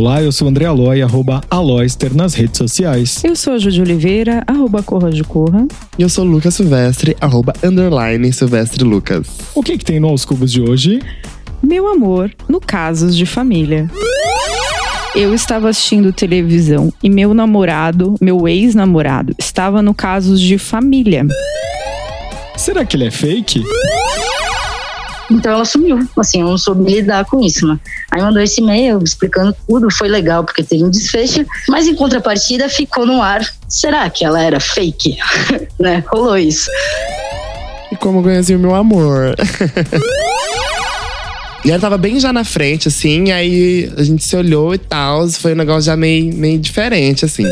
Olá, eu sou o André Aloy, arroba Aloyster nas redes sociais. Eu sou a Júlia Oliveira, arroba Corra de Corra. E eu sou o Lucas Silvestre, arroba underline Silvestre Lucas. O que, que tem no Aos Cubos de hoje? Meu amor, no casos de família. Eu estava assistindo televisão e meu namorado, meu ex-namorado, estava no casos de família. Será que ele é fake? Então ela sumiu. Assim, eu não soube lidar com isso. Né? Aí mandou esse e-mail explicando tudo. Foi legal porque teve um desfecho. Mas em contrapartida ficou no ar. Será que ela era fake? né? Rolou isso. E como conheci o meu amor? E ela tava bem já na frente, assim, aí a gente se olhou e tal. Foi um negócio já meio, meio diferente, assim.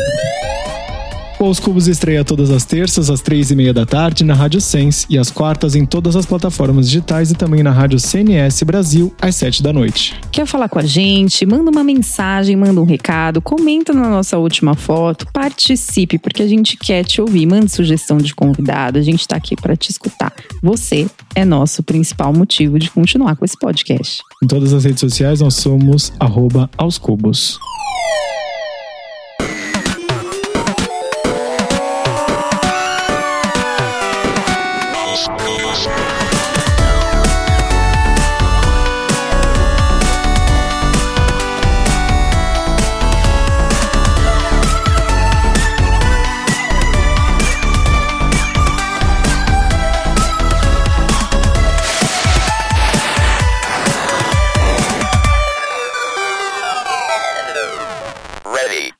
Os Cubos estreia todas as terças, às três e meia da tarde, na Rádio Sense, e às quartas em todas as plataformas digitais e também na Rádio CNS Brasil, às sete da noite. Quer falar com a gente? Manda uma mensagem, manda um recado, comenta na nossa última foto, participe, porque a gente quer te ouvir. Manda sugestão de convidado, a gente tá aqui para te escutar. Você é nosso principal motivo de continuar com esse podcast. Em todas as redes sociais, nós somos arroba aos cubos.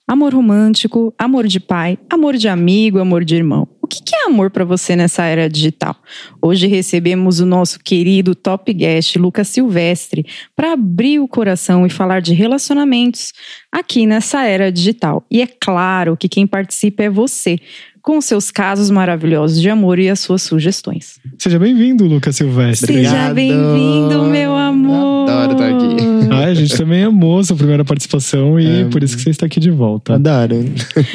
Amor romântico, amor de pai, amor de amigo, amor de irmão. O que é amor para você nessa era digital? Hoje recebemos o nosso querido top guest, Lucas Silvestre, para abrir o coração e falar de relacionamentos aqui nessa era digital. E é claro que quem participa é você, com seus casos maravilhosos de amor e as suas sugestões. Seja bem-vindo, Lucas Silvestre. Seja bem-vindo, meu amor. Adoro estar aqui. Ah, a gente também amou sua primeira participação e É. por isso que você está aqui de volta. Adoro.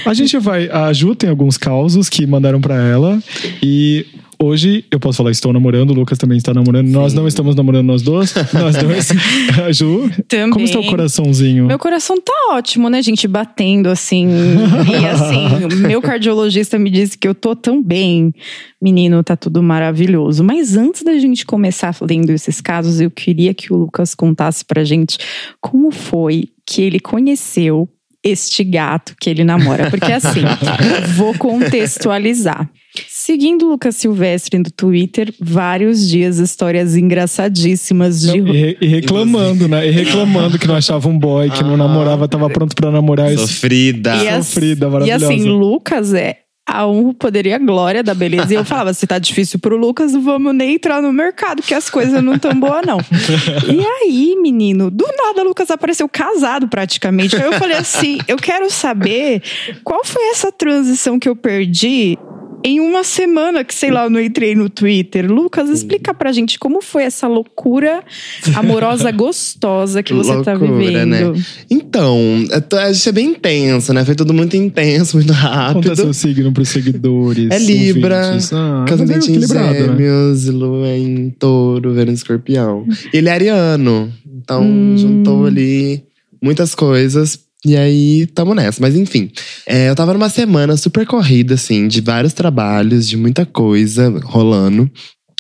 A gente vai. A Ju tem alguns causos que mandaram pra ela. E hoje eu posso falar, estou namorando, o Lucas também está namorando. Nós não estamos namorando, nós dois. Nós dois. A Ju. Também. Como está o coraçãozinho? Meu coração tá ótimo, né, gente? Batendo assim. e assim, meu cardiologista me disse que eu tô tão bem. Menino, tá tudo maravilhoso. Mas antes da gente começar lendo esses casos, eu queria que o Lucas contasse pra gente como foi que ele conheceu este gato que ele namora. Porque assim, vou contextualizar. Seguindo o Lucas Silvestre no Twitter, vários dias histórias engraçadíssimas de Não, e, re- e reclamando, né? E reclamando que não achava um boy, que não namorava, tava pronto pra namorar. Sofrida. E, as- Sofrida, e maravilhosa. assim, Lucas é a um poderia glória da beleza. E eu falava, se tá difícil pro Lucas, não vamos nem entrar no mercado, que as coisas não tão boas, não. E aí, menino, do nada o Lucas apareceu casado praticamente. Aí eu falei assim: eu quero saber qual foi essa transição que eu perdi. Em uma semana que, sei lá, eu não entrei no Twitter. Lucas, explica pra gente como foi essa loucura amorosa gostosa que você tá Loucura, vivendo. né? Então, é a gente é bem intenso, né? Foi tudo muito intenso, muito Conta rápido. seu signo pros seguidores. É Libra, ouvintes. Ah, Casamento é em né? gêmeos, lua em touro, Vênus escorpião. Ele é ariano, então Hum. juntou ali muitas coisas. E aí, tamo nessa. Mas enfim, é, eu tava numa semana super corrida, assim, de vários trabalhos, de muita coisa rolando.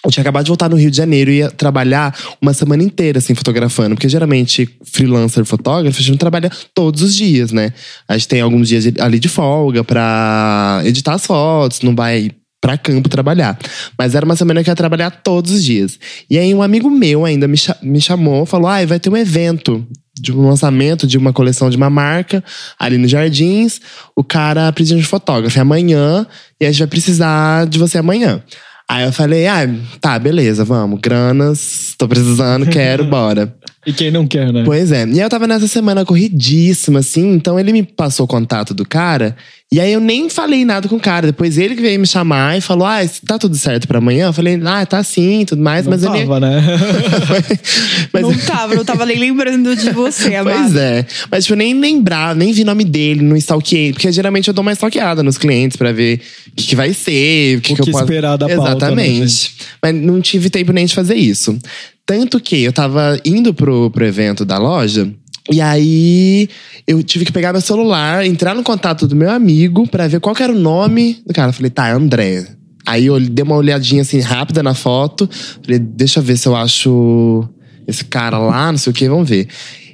Eu tinha acabado de voltar no Rio de Janeiro e ia trabalhar uma semana inteira, assim, fotografando. Porque geralmente, freelancer fotógrafo, a gente não trabalha todos os dias, né? A gente tem alguns dias ali de folga pra editar as fotos, não vai pra campo trabalhar. Mas era uma semana que ia trabalhar todos os dias. E aí um amigo meu ainda me, cha- me chamou, falou: ah, vai ter um evento de um lançamento de uma coleção de uma marca ali nos Jardins. O cara precisa de fotógrafo é amanhã e a gente vai precisar de você amanhã. Aí eu falei, ah, tá, beleza, vamos. Granas, tô precisando, quero, bora. E quem não quer, né? Pois é. E aí eu tava nessa semana corridíssima, assim, então ele me passou o contato do cara. E aí eu nem falei nada com o cara. Depois ele que veio me chamar e falou: Ah, tá tudo certo pra amanhã? Eu falei, ah, tá sim, e tudo mais, Não mas ele. tava, né? mas, Não tava, não tava nem lembrando de você, amado. Pois é. Mas, tipo, eu nem lembrava, nem vi o nome dele, não stalkeei. Porque geralmente eu dou uma stalkeada nos clientes pra ver o que, que vai ser, o que, O que, que eu posso. esperar da pauta, né, Exatamente. Mas não tive tempo nem de fazer isso. Tanto que eu tava indo pro, pro evento da loja, E aí eu tive que pegar meu celular, entrar no contato do meu amigo pra ver qual era o nome do cara. Eu falei, tá, é André. Aí eu dei uma olhadinha assim rápida na foto. Falei, deixa eu ver se eu acho esse cara lá, não sei o que, vamos ver.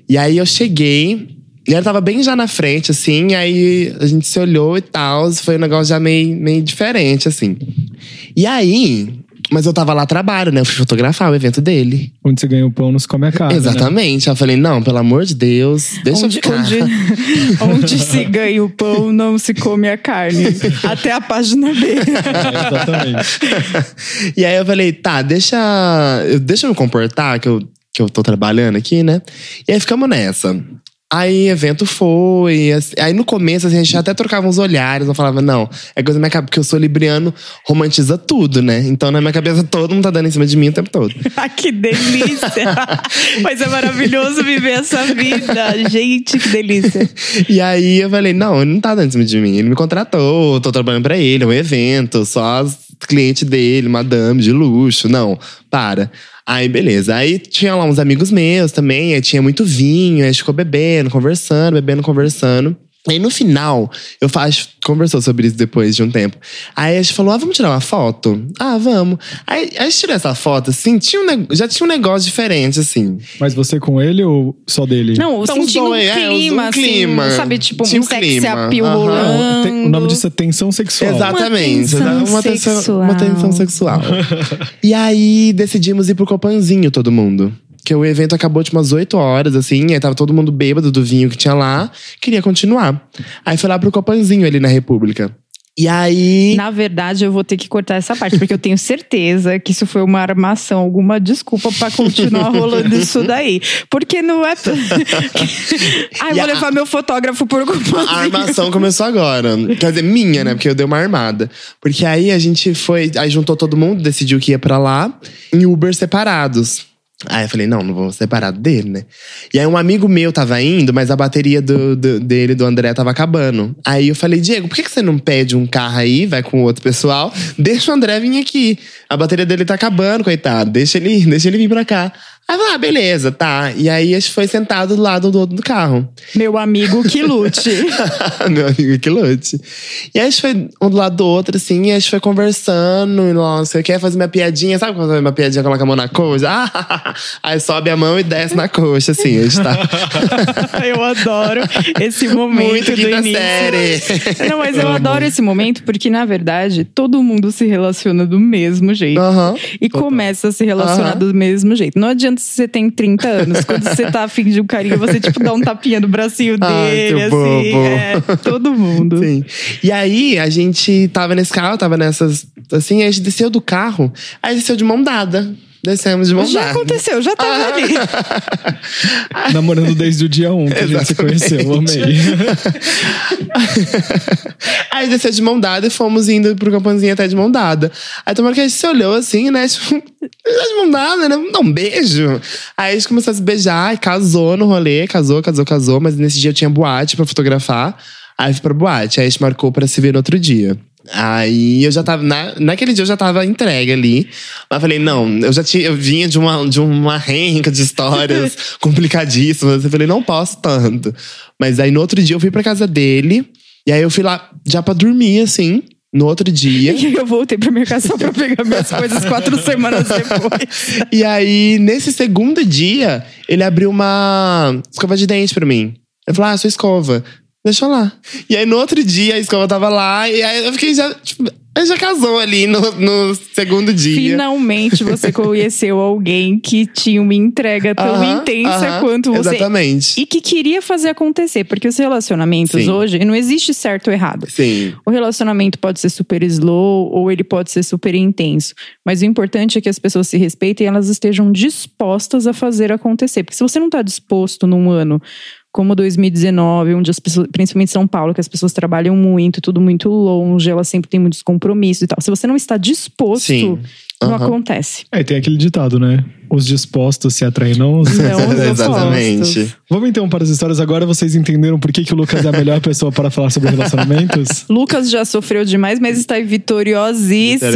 E aí eu cheguei, e ele tava bem já na frente, assim, aí a gente se olhou e tal. Foi um negócio já meio, meio diferente, assim. E aí, mas eu tava lá a trabalho, né? Eu fui fotografar o evento dele. Onde você ganha o pão, não se come a carne. né? Exatamente. Aí Eu falei, não, pelo amor de Deus, deixa onde, eu ficar. onde, onde se ganha o pão, não se come a carne. Até a página B. É, exatamente. e aí eu falei, tá, deixa, eu- deixa eu me comportar, que eu, que eu tô trabalhando aqui, né? E aí ficamos nessa. Aí evento foi. Aí no começo assim, a gente até trocava uns olhares. Eu falava, não, é coisa minha cabeça, porque eu sou libriano, romantiza tudo, né? Então na minha cabeça todo mundo tá dando em cima de mim o tempo todo. Ah, que delícia! Mas é maravilhoso viver essa vida. Gente, que delícia. E aí eu falei, não, ele não tá dando em cima de mim. Ele me contratou, tô trabalhando pra ele, é um evento, só as clientes dele, madame de luxo. Não, para. Aí, beleza. Aí tinha lá uns amigos meus também, aí tinha muito vinho, aí a gente ficou bebendo, conversando, bebendo, conversando. Aí no final, eu faço, conversou sobre isso depois de um tempo. Aí a gente falou: ah, vamos tirar uma foto? Ah, vamos. Aí a gente tirou essa foto, assim, tinha um, já tinha um negócio diferente, assim. Mas você com ele ou só dele? Não, Então, sentindo um é, clima, um assim, clima. sabe? Tipo, Tinha um um clima. appeal. Tem- o nome disso é tensão sexual. Exatamente. Uma tensão uma tensão sexual. Uma tensão sexual. e aí decidimos ir pro Copanzinho, todo mundo. Que o evento acabou de umas 8 horas, assim, aí tava todo mundo bêbado do vinho que tinha lá, queria continuar. Aí foi lá pro Copanzinho ali na República. E aí. Na verdade, eu vou ter que cortar essa parte, porque eu tenho certeza que isso foi uma armação, alguma desculpa pra continuar rolando isso daí. Porque não é. Ai, vou a- levar meu fotógrafo por A armação começou agora. Quer dizer, minha, né? Porque eu dei uma armada. Porque aí a gente foi. Aí juntou todo mundo, decidiu que ia pra lá, em Uber separados. Aí eu falei, não, não vou separado dele, né? E aí um amigo meu tava indo, mas a bateria do, do- dele, do André, tava acabando. Aí eu falei, Diego, por que, que você não pede um carro aí, vai com outro pessoal, deixa o André vir aqui. A bateria dele tá acabando, coitado. Deixa ele, deixa ele vir pra cá. Aí eu falei, ah, beleza, tá. E aí a gente foi sentado do lado do outro do carro. Meu amigo que lute. Meu amigo que lute. E aí a gente foi um do lado do outro, assim, e a gente foi conversando, e nossa, eu quero fazer minha piadinha, sabe quando faz uma piadinha, coloca a mão na coxa? Ah, aí sobe a mão e desce na coxa, assim, a gente tá. eu adoro esse momento Muito do início. série. Não, mas eu adoro esse momento porque, na verdade, todo mundo se relaciona do mesmo jeito. E começa a se relacionar do mesmo jeito. Não adianta você tem 30 anos. Quando você tá afim de um carinho, você, tipo, dá um tapinha no bracinho Ai, dele, que assim. bobo. É, todo mundo. Sim. E aí, a gente tava nesse carro, tava nessas. Assim, a gente desceu do carro, aí desceu de mão dada. Descemos de mão Já dada. aconteceu, já tava Ah. ali. Namorando desde o dia 1 que a gente se conheceu. Amei. Aí desceu de mão dada e fomos indo pro campanzinho até de mão dada. Aí tomara que a gente se olhou assim, né? Tipo, já de mão dada, né? Dá um beijo. Aí a gente começou a se beijar e casou no rolê. Casou, casou, casou. Mas nesse dia eu tinha boate pra fotografar. Aí fui pra boate. Aí a gente marcou pra se ver no outro dia. Aí eu já tava. Na, naquele dia eu já tava entregue ali. Mas eu falei, não, eu já tinha. Eu vinha de uma, de uma renca de histórias complicadíssimas. Eu falei, não posso tanto. Mas aí no outro dia eu fui pra casa dele. E aí eu fui lá já pra dormir, assim, no outro dia. E aí eu voltei pra minha casa só pra pegar minhas coisas quatro semanas depois. E aí, nesse segundo dia, ele abriu uma escova de dente pra mim. Eu falei, ah, sua escova. Deixa lá. E aí, no outro dia, a escova tava lá. E aí, eu fiquei já. Tipo, já casou ali no, no segundo dia. Finalmente você conheceu alguém que tinha uma entrega tão Aham, intensa aham, quanto você. Exatamente. E que queria fazer acontecer. Porque os relacionamentos Sim. hoje, não existe certo ou errado. Sim. O relacionamento pode ser super slow ou ele pode ser super intenso. Mas o importante é que as pessoas se respeitem e elas estejam dispostas a fazer acontecer. Porque se você não está disposto num ano como 2019, onde as pessoas, principalmente São Paulo, que as pessoas trabalham muito, tudo muito longe, elas sempre têm muitos compromissos e tal. Se você não está disposto, Sim. não acontece. É, tem aquele ditado, né? os dispostos se atraem, não os... Não, os Exatamente. opostos. Vamos então para as histórias. Agora vocês entenderam por que, que o Lucas é a melhor pessoa para falar sobre relacionamentos? Lucas já sofreu demais, mas está vitoriosíssima.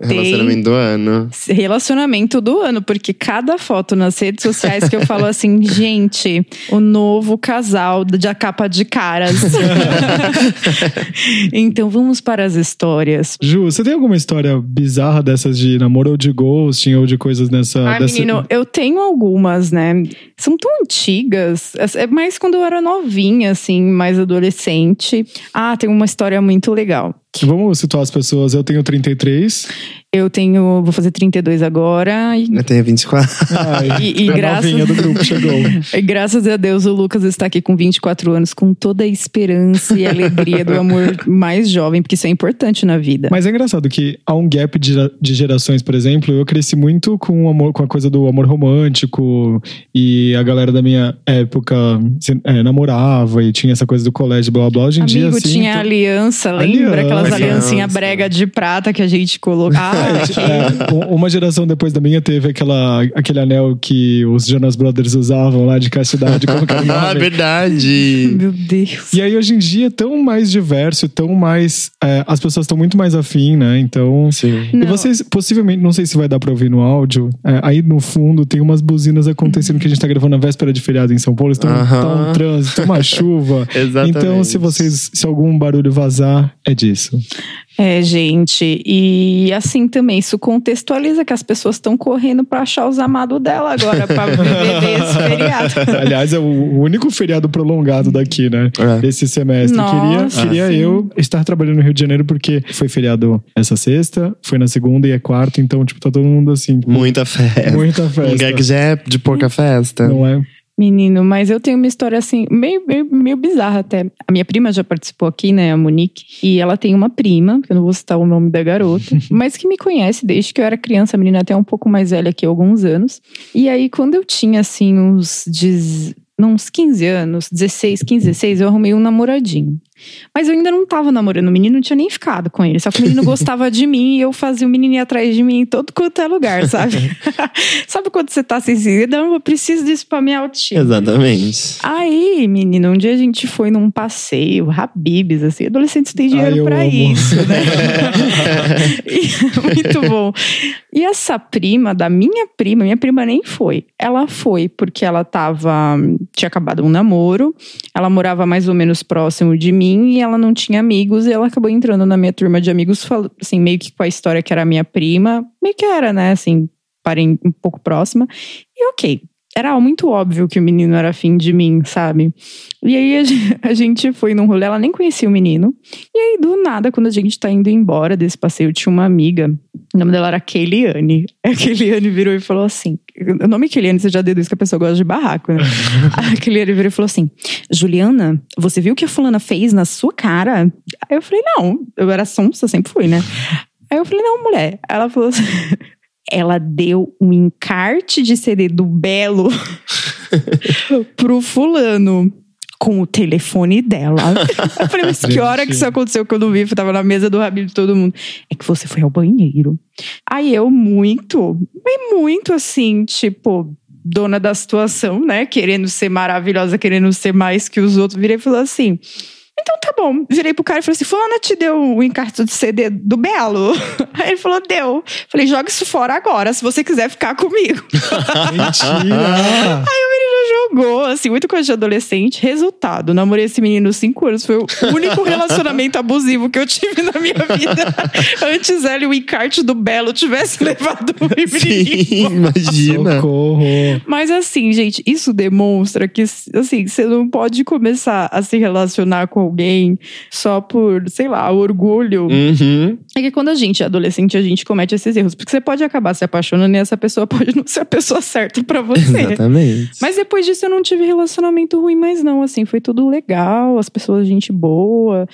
Tem Relacionamento do ano. Relacionamento do ano, porque cada foto nas redes sociais que eu falo assim, gente, o novo casal da capa de caras. então vamos para as histórias. Ju, você tem alguma história bizarra dessas de namoro ou de ghosting ou de coisas nessa... Ah, dessa- menino, eu tenho algumas, né? São tão antigas. É mais quando eu era novinha, assim, mais adolescente. Ah, tem uma história muito legal. Vamos situar as pessoas. Eu tenho 33. Eu tenho. Vou fazer 32 agora. E, Eu tenho 24. Ai, E- e a graças- novinha do grupo chegou. e graças a Deus o Lucas está aqui com 24 anos, com toda a esperança e alegria do amor mais jovem, porque isso é importante na vida. Mas é engraçado que há um gap de, de gerações, por exemplo. Eu cresci muito com o amor, com a coisa do amor romântico e a galera da minha época se- é, namorava e tinha essa coisa do colégio, blá blá blá. Hoje em dia, Amigo, assim. tinha tô- aliança, lembra? Aquelas Aliança. aliancinhas brega de prata que a gente colocava. Ah, É, u- uma geração depois da minha teve aquela, aquele anel que os Jonas Brothers usavam lá de castidade. Como que ah, verdade. Meu Deus. E aí, hoje em dia, é tão mais diverso, tão mais. é, as pessoas estão muito mais afim, né? Então. Sim. E vocês, possivelmente, não sei se vai dar pra ouvir no áudio, é, aí no fundo tem umas buzinas acontecendo que a gente tá gravando na véspera de feriado em São Paulo, então Aham. tá um trânsito, uma chuva. Exatamente. Então, se vocês, se algum barulho vazar, é disso. É, gente. E assim também, isso contextualiza que as pessoas estão correndo pra achar os amados dela agora, pra viver desse feriado. Aliás, é o único feriado prolongado daqui, né? É. Esse semestre. Nossa, queria queria sim. eu estar trabalhando no Rio de Janeiro porque foi feriado essa sexta, foi na segunda e é quarta, então, tipo, tá todo mundo assim. Muita festa. Muita Um festa. lugar que já é de pouca festa. Não é? Menino, mas eu tenho uma história assim, meio, meio, meio bizarra até. A minha prima já participou aqui, né, a Monique, e ela tem uma prima, que eu não vou citar o nome da garota, mas que me conhece desde que eu era criança, a menina até um pouco mais velha que eu, alguns anos. E aí, quando eu tinha, assim, uns, dez- uns 15 anos, 16, 15, 16, eu arrumei um namoradinho. Mas eu ainda não tava namorando o menino, não tinha nem ficado com ele. Só que o menino gostava de mim e eu fazia o menino ir atrás de mim em todo quanto é lugar, sabe? sabe quando você tá assim, não, eu preciso disso pra minha autoestima. Exatamente. Aí, menino, um dia a gente foi num passeio, Habibs, assim, adolescentes têm dinheiro Ai, pra amo. isso, né? E- muito bom. E essa prima, da minha prima, minha prima nem foi. Ela foi porque ela tava. Tinha acabado um namoro, ela morava mais ou menos próximo de mim e ela não tinha amigos, e ela acabou entrando na minha turma de amigos, assim, meio que com a história que era minha prima, meio que era, né, assim, parem um pouco próxima. E ok. Era muito óbvio que o menino era afim de mim, sabe? E aí a gen- a gente foi num rolê, ela nem conhecia o menino. E aí, do nada, quando a gente tá indo embora desse passeio, tinha uma amiga, o nome dela era Keiliane. A Keiliane virou e falou assim: o nome Keiliane, você já deduz que a pessoa gosta de barraco, né? a Keiliane virou e falou assim: Juliana, você viu o que a fulana fez na sua cara? Aí eu falei: não, eu era sonsa, sempre fui, né? Aí eu falei: não, mulher. Ela falou assim. Ela deu um encarte de CD do Belo pro fulano com o telefone dela. Eu falei, mas que hora que isso aconteceu que eu não vi? Eu tava na mesa do Habib de todo mundo. É que você foi ao banheiro. Aí eu, muito, muito assim, tipo, dona da situação, né? Querendo ser maravilhosa, querendo ser mais que os outros. Virei e falei assim. Então tá bom. Virei pro cara e falei assim: Fulana te deu o encarte de CD do Belo? Aí ele falou: deu. Falei: joga isso fora agora, se você quiser ficar comigo. Mentira! Aí o menino jogou, assim, muito coisa de adolescente. Resultado, namorei esse menino cinco anos. Foi o único relacionamento abusivo que eu tive na minha vida. Antes ele, o encarte do Belo tivesse levado o menino. Sim, imagina. Socorro! Mas assim, gente, isso demonstra que, assim, você não pode começar a se relacionar com alguém só por, sei lá, orgulho. Uhum. É que quando a gente é adolescente, a gente comete esses erros. Porque você pode acabar se apaixonando e essa pessoa pode não ser a pessoa certa pra você. Exatamente. Mas depois disso eu não tive relacionamento ruim mais não, assim, foi tudo legal, as pessoas gente boa.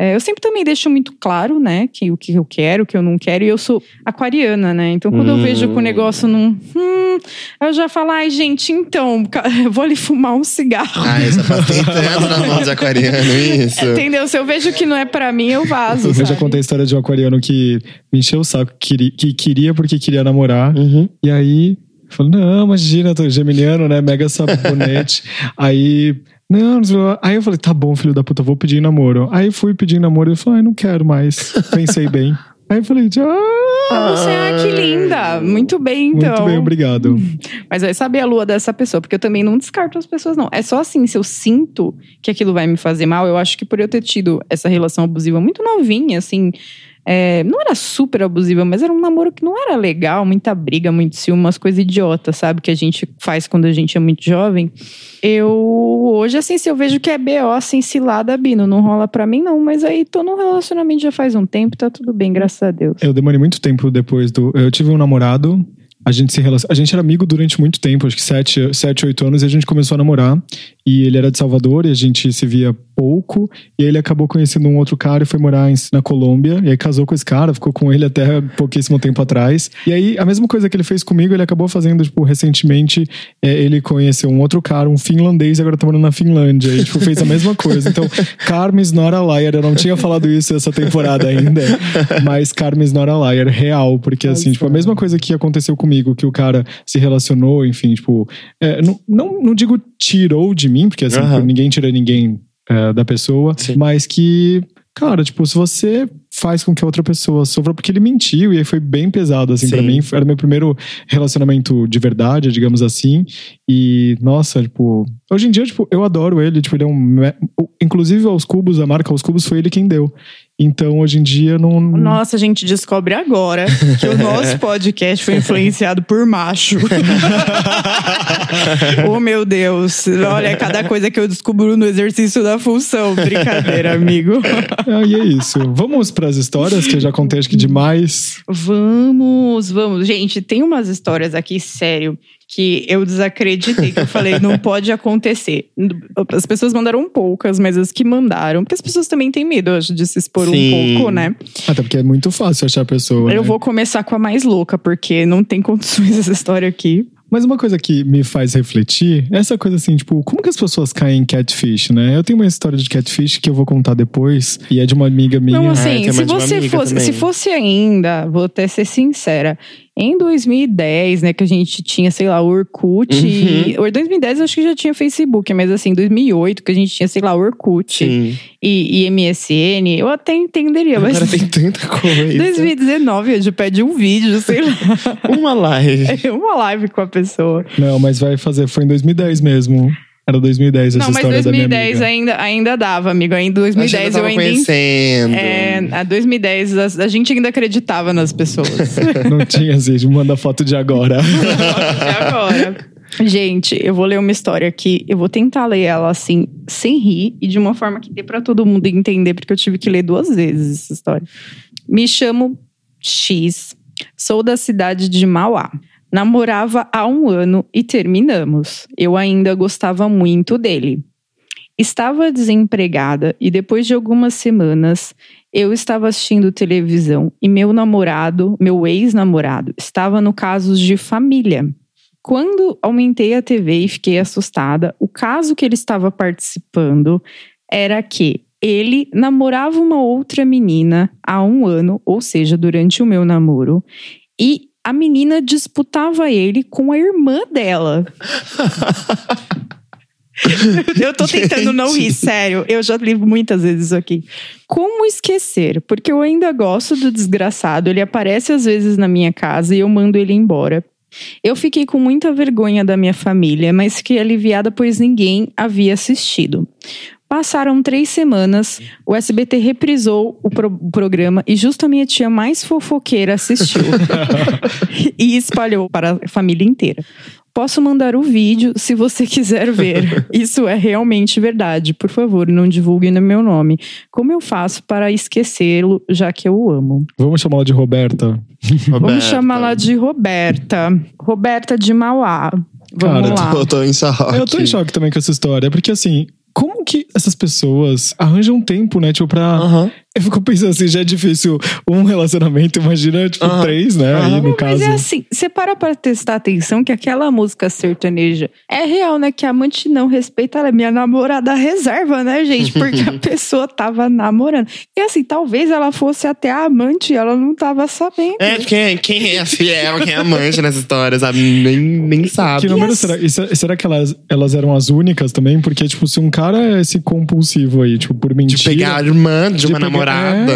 É, eu sempre também deixo muito claro, né, que o que eu quero, o que eu não quero, e eu sou aquariana, né? Então, quando eu Hum. vejo que o negócio não. Hum, eu já falo, ai, gente, então, eu vou ali fumar um cigarro. Ah, isso faz tentando na mão de aquariano, isso. Entendeu? Se eu vejo que não é pra mim, eu vazo. Eu já sabe? contei a história de um aquariano que me encheu o saco, que queria, que queria porque queria namorar. Uhum. E aí, falou, não, imagina, tô geminiano, né? Mega sabonete. aí, não, não aí eu falei, tá bom, filho da puta, vou pedir em namoro. Aí fui pedir em namoro e ele falou, ai, não quero mais. Pensei bem. Aí eu falei, ah, Você, ah, que linda. Muito bem, então. muito bem, obrigado. Mas vai saber a lua dessa pessoa, porque eu também não descarto as pessoas, não. É só assim, se eu sinto que aquilo vai me fazer mal, eu acho que por eu ter tido essa relação abusiva muito novinha, assim. É, não era super abusiva, mas era um namoro que não era legal, muita briga, muito ciúme, umas coisas idiotas, sabe? Que a gente faz quando a gente é muito jovem. Eu, hoje, assim, se eu vejo que é BO, assim, cilada, Bino, não rola pra mim, não. Mas aí tô num relacionamento já faz um tempo, tá tudo bem, graças a Deus. Eu demorei muito tempo depois do. Eu tive um namorado. A gente se relacion... A gente era amigo durante muito tempo, acho que sete, sete, oito anos, e a gente começou a namorar. E ele era de Salvador e a gente se via pouco. E aí ele acabou conhecendo um outro cara e foi morar em- na Colômbia. E aí casou com esse cara, ficou com ele até pouquíssimo tempo atrás. E aí a mesma coisa que ele fez comigo, ele acabou fazendo, tipo, recentemente. é, ele conheceu um outro cara, um finlandês, e agora tá morando na Finlândia. E, tipo, fez a mesma coisa. Então, Carmen's not a liar. Eu não tinha falado isso essa temporada ainda. Mas Carmen's not a liar, real. Porque, assim, tipo, a mesma coisa que aconteceu comigo, que o cara se relacionou, enfim, tipo. é, não, não, não digo tirou de mim, porque, assim, Aham. ninguém tira ninguém é, da pessoa. Sim. Mas que. Cara, tipo, se você faz com que a outra pessoa sofra, porque ele mentiu e aí foi bem pesado, assim, pra Sim. mim. Era meu primeiro relacionamento de verdade, digamos assim. E, nossa, tipo, hoje em dia, tipo, eu adoro ele, tipo, ele é um. Inclusive, aos cubos, a marca aos cubos foi ele quem deu. Então, hoje em dia, não. Nossa, a gente descobre agora que o nosso podcast foi influenciado por macho. oh, meu Deus. Olha, cada coisa que eu descubro no exercício da função. Brincadeira, amigo. Ah, e é isso. Vamos pras histórias que eu já contei, acho que demais. Vamos, vamos. Gente, tem umas histórias aqui, sério, que eu desacreditei, que eu falei, não pode acontecer. As pessoas mandaram poucas, mas as que mandaram, porque as pessoas também têm medo, eu acho, de se expor Sim. um pouco, né? Até porque é muito fácil achar a pessoa. Eu né? vou começar com a mais louca, porque não tem condições essa história aqui. Mas uma coisa que me faz refletir é essa coisa assim, tipo, como que as pessoas caem em catfish, né? Eu tenho uma história de catfish que eu vou contar depois, e é de uma amiga minha. Não, Ah, assim, tem se você fosse, também. se fosse ainda, vou até ser sincera, em 2010, né, que a gente tinha, sei lá, Orkut, Uhum. e, ou em 2010 eu acho que já tinha Facebook, mas assim, 2008 que a gente tinha, sei lá, Orkut Sim. e, e MSN, eu até entenderia, mas Agora tem tanta coisa. 2019 a gente pede um vídeo, sei lá, Uma live. uma live com a pessoa. Não, mas vai fazer, foi em 2010 mesmo. Era 2010 essa Não, mas história da minha 2010 amiga. ainda, ainda dava, amigo, ainda 2010 a gente eu ainda... conhecendo. É, a 2010 a, a gente ainda acreditava nas pessoas. Não tinha assim, de manda foto de agora. Até agora. Gente, eu vou ler uma história aqui. Eu vou tentar ler ela assim, sem rir e de uma forma que dê pra todo mundo entender, porque eu tive que ler duas vezes essa história. Me chamo X, sou da cidade de Mauá. Namorava há um ano e terminamos. Eu ainda gostava muito dele. Estava desempregada e depois de algumas semanas eu estava assistindo televisão e meu namorado, meu ex-namorado, estava no casos de família. Quando aumentei a TV e fiquei assustada, o caso que ele estava participando era que ele namorava uma outra menina há um ano, ou seja, durante o meu namoro, e a menina disputava ele com a irmã dela. Eu tô tentando não rir, sério. Eu já li muitas vezes isso aqui. Como esquecer? Porque eu ainda gosto do desgraçado. Ele aparece às vezes na minha casa e eu mando ele embora. Eu fiquei com muita vergonha da minha família, mas fiquei aliviada pois ninguém havia assistido. Passaram três semanas, o SBT reprisou o, pro- o programa e justo a minha tia mais fofoqueira assistiu e espalhou para a família inteira. Posso mandar o vídeo se você quiser ver. Isso é realmente verdade. Por favor, não divulgue no meu nome. Como eu faço para esquecê-lo, já que eu o amo? Vamos chamá-la de Roberta. Vamos chamá-la de Roberta. Roberta de Mauá. Vamos Cara, lá. Eu tô em choque. Eu tô em choque também com essa história, porque assim, como que essas pessoas arranjam tempo, né? Tipo, pra. Aham. Eu fico pensando assim, já é difícil um relacionamento, imagina, tipo, três, né? Aí no caso. Mas é assim, você para pra prestar atenção que aquela música sertaneja é real, né? Que a amante não respeita, ela é minha namorada reserva, né, gente? Porque a pessoa tava namorando. E assim, talvez ela fosse até a amante e ela não tava sabendo. É, quem, quem é fiel, quem é amante nessa história, sabe? Nem, nem sabe. Que número será? E se- será que elas, elas eram as únicas também? Porque, tipo, se um cara é esse compulsivo aí, tipo, por mentira. De pegar a irmã de, uma pegar- namorada.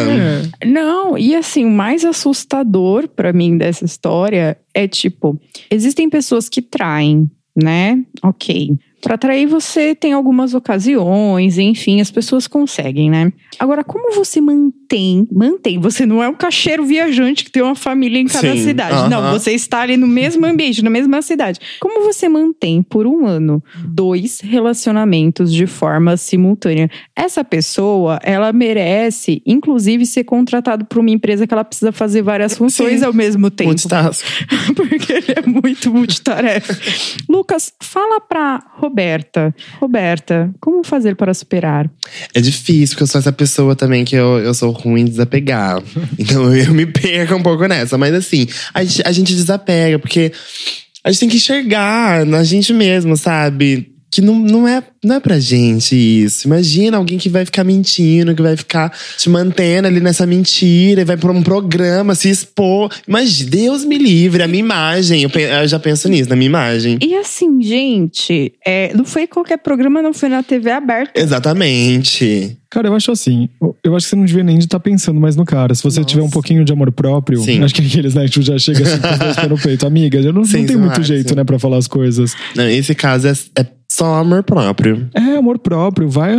É. Não, e assim, o mais assustador pra mim dessa história é tipo, existem pessoas que traem, né? Ok. Pra trair você tem algumas ocasiões, enfim, as pessoas conseguem, né? Agora, como você mantém, mantém, você não é um cacheiro viajante que tem uma família em cada Sim, cidade. Não, aham. você está ali no mesmo ambiente, na mesma cidade. Como você mantém por um ano dois relacionamentos de forma simultânea? Essa pessoa, ela merece, inclusive, ser contratada por uma empresa que ela precisa fazer várias funções Sim. ao mesmo tempo. Multitask. Porque ele é muito multitarefa. Lucas, fala pra Roberta. Roberta, como fazer para superar? É difícil, porque eu sou essa pessoa também que eu, eu sou ruim de desapegar. Então eu me perco um pouco nessa. Mas assim, a gente, a gente desapega, porque a gente tem que enxergar na gente mesmo, sabe? Que não, não, é, não é pra gente isso. Imagina alguém que vai ficar mentindo, que vai ficar te mantendo ali nessa mentira, e vai pra um programa se expor. Mas Deus me livre, a minha imagem. Eu, eu já penso nisso, na minha imagem. E assim, gente, é, não foi qualquer programa, não foi na TV aberta. Exatamente. Cara, eu acho assim. Eu acho que você não devia nem estar pensando mais no cara. Se você Nossa. tiver um pouquinho de amor próprio, Sim. acho que aqueles, né, já chega assim com os dois pés no peito. Amiga, eu não, Sim, não tem muito jeito, sim. né, pra falar as coisas. Não, esse caso é, é só amor próprio. É, amor próprio. Vai,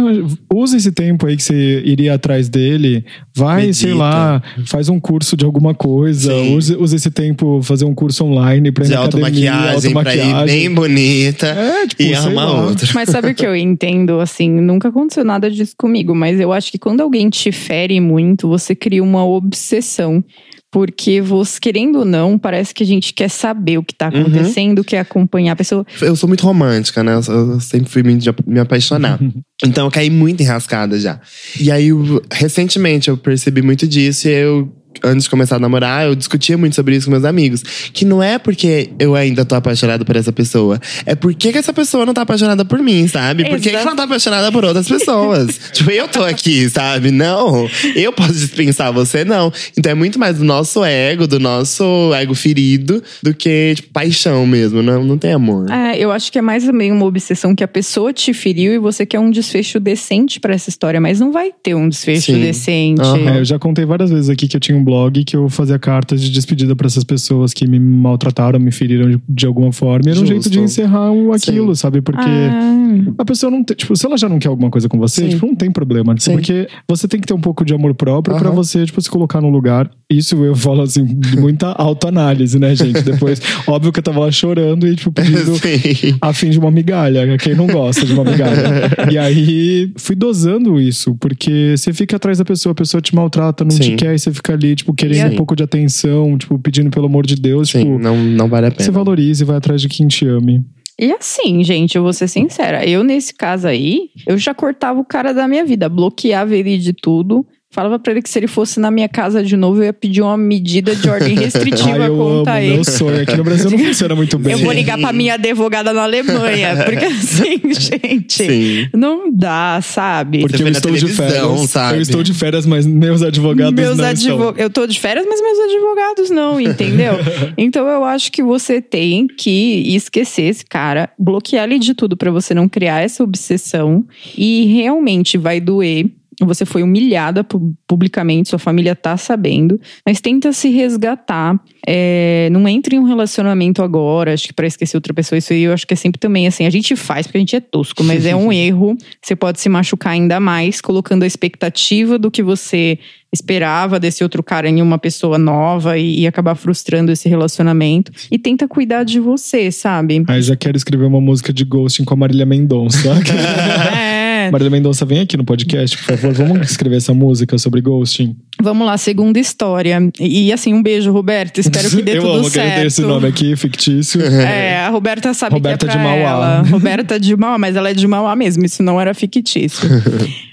usa esse tempo aí que você iria atrás dele. Vai, Medita. sei lá, faz um curso de alguma coisa. Usa, usa esse tempo fazer um curso online pra ir De na academia, automaquiagem, pra ir automaquiagem. bem bonita É, tipo, e arrumar lá. outro. Mas sabe o que eu entendo? Assim, nunca aconteceu nada disso comigo, mas eu acho que quando alguém te fere muito, você cria uma obsessão. Porque você, querendo ou não, parece que a gente quer saber o que tá acontecendo, quer acompanhar a pessoa. Eu sou muito romântica, né? Eu, eu sempre fui muito de me apaixonar. então eu caí muito enrascada já. E aí, eu- recentemente, eu percebi muito disso e eu. Antes de começar a namorar, eu discutia muito sobre isso com meus amigos. Que não é porque eu ainda tô apaixonado por essa pessoa. É porque que essa pessoa não tá apaixonada por mim, sabe? Por que, que Exato. ela tá apaixonada por outras pessoas? tipo, eu tô aqui, sabe? Não. Eu posso dispensar você, não. Então é muito mais do nosso ego, do nosso ego ferido, do que, tipo, paixão mesmo. Não, não tem amor. É, eu acho que é mais também uma obsessão que a pessoa te feriu e você quer um desfecho decente pra essa história, mas não vai ter um desfecho Sim. decente. Aham. É, eu já contei várias vezes aqui que eu tinha um blog que eu fazia cartas de despedida pra essas pessoas que me maltrataram, me feriram de, de alguma forma. E era um Justo. jeito de encerrar o- aquilo, sabe? Porque Ah, a pessoa não tem. Tipo, se ela já não quer alguma coisa com você, Sim. tipo, não tem problema. Tipo, Sim. porque você tem que ter um pouco de amor próprio pra Aham. você, tipo, se colocar no lugar. Isso eu falo assim, de muita autoanálise, né, gente? Depois, óbvio que eu tava lá chorando e, tipo, pedindo Sim. a fim de uma migalha. Quem não gosta de uma migalha. e aí, fui dosando isso, porque você fica atrás da pessoa, a pessoa te maltrata, não te Sim. quer, e você fica ali, tipo, querendo Sim. um pouco de atenção, tipo, pedindo pelo amor de Deus, Sim, tipo, não, não vale a você pena. valorize e vai atrás de quem te ame. E assim, gente, eu vou ser sincera. Eu, nesse caso aí, eu já cortava o cara da minha vida, bloqueava ele de tudo. Falava pra ele que se ele fosse na minha casa de novo, eu ia pedir uma medida de ordem restritiva Ai, eu contra amo, ele. meu sonho. Aqui no Brasil não funciona muito bem. Eu vou ligar pra minha advogada na Alemanha. Porque assim, gente, Sim. não dá, sabe? Porque eu estou de férias. sabe? Eu estou de férias, mas meus advogados meus não advo... estão. Eu tô de férias, mas meus advogados não, entendeu? então eu acho que você tem que esquecer esse cara, bloquear ele de tudo pra você não criar essa obsessão e realmente vai doer. Você foi humilhada pu- publicamente, sua família tá sabendo, mas tenta se resgatar. É, não entre em um relacionamento agora, acho que pra esquecer outra pessoa. Isso aí eu acho que é sempre também assim. A gente faz porque a gente é tosco, mas é um erro. Você pode se machucar ainda mais, colocando a expectativa do que você esperava desse outro cara em uma pessoa nova e, e acabar frustrando esse relacionamento. E tenta cuidar de você, sabe? Aí já quero escrever uma música de ghosting com a Marília Mendonça. é. Né? Marília Mendonça, vem aqui no podcast, por favor. Vamos escrever essa música sobre ghosting. Vamos lá, segunda história. E assim, um beijo, Roberto. Espero que dê Eu tudo amo que certo. tem esse nome aqui, fictício. É, a Roberta sabe Roberta que é pra de Mauá. ela. Roberta de Mauá, mas ela é de Mauá mesmo, isso não era fictício.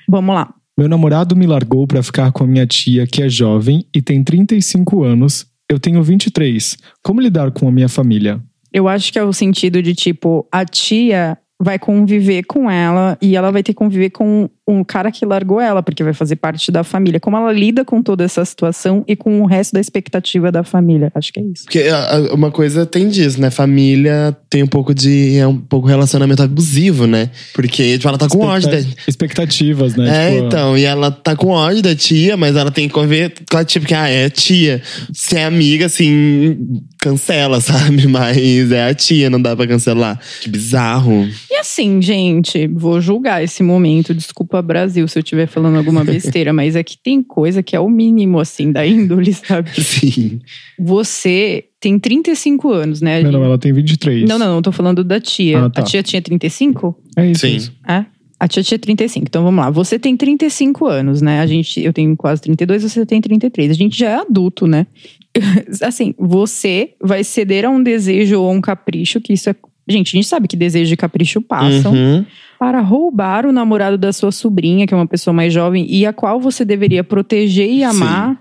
Vamos lá. Meu namorado me largou pra ficar com a minha tia, que é jovem e tem 35 anos. Eu tenho 23. Como lidar com a minha família? Eu acho que é o sentido de tipo, a tia vai conviver com ela e ela vai ter que conviver com um cara que largou ela, porque vai fazer parte da família. Como ela lida com toda essa situação e com o resto da expectativa da família. Acho que é isso. Porque a- a- uma coisa tem disso, né? Família tem um pouco de. É um pouco relacionamento abusivo, né? Porque, tipo, ela tá com ódio da. Expecta- Expectativas, né? É, Tipo, então, e ela tá com ódio da tia, mas ela tem que conviver com a tia, porque, ah, é a tia. Se é amiga, assim, cancela, sabe? Mas é a tia, não dá pra cancelar. Que bizarro. E assim, gente, vou julgar esse momento. Desculpa, Brasil, se eu estiver falando alguma besteira, mas é que tem coisa que é o mínimo, assim, da índole, sabe? Sim. Você tem 35 anos, né? Não, não, ela tem 23. não, não, não, tô falando da tia. Ah, tá. A tia tinha 35? É isso. Sim. isso. É? A tia tinha 35. Então vamos lá. Você tem 35 anos, né? A gente, eu tenho quase 32, você tem 33. A gente já é adulto, né? assim, você vai ceder a um desejo ou a um capricho, que isso é. Gente, a gente sabe que desejo e capricho passam. Uhum. Para roubar o namorado da sua sobrinha, que é uma pessoa mais jovem, e a qual você deveria proteger e amar.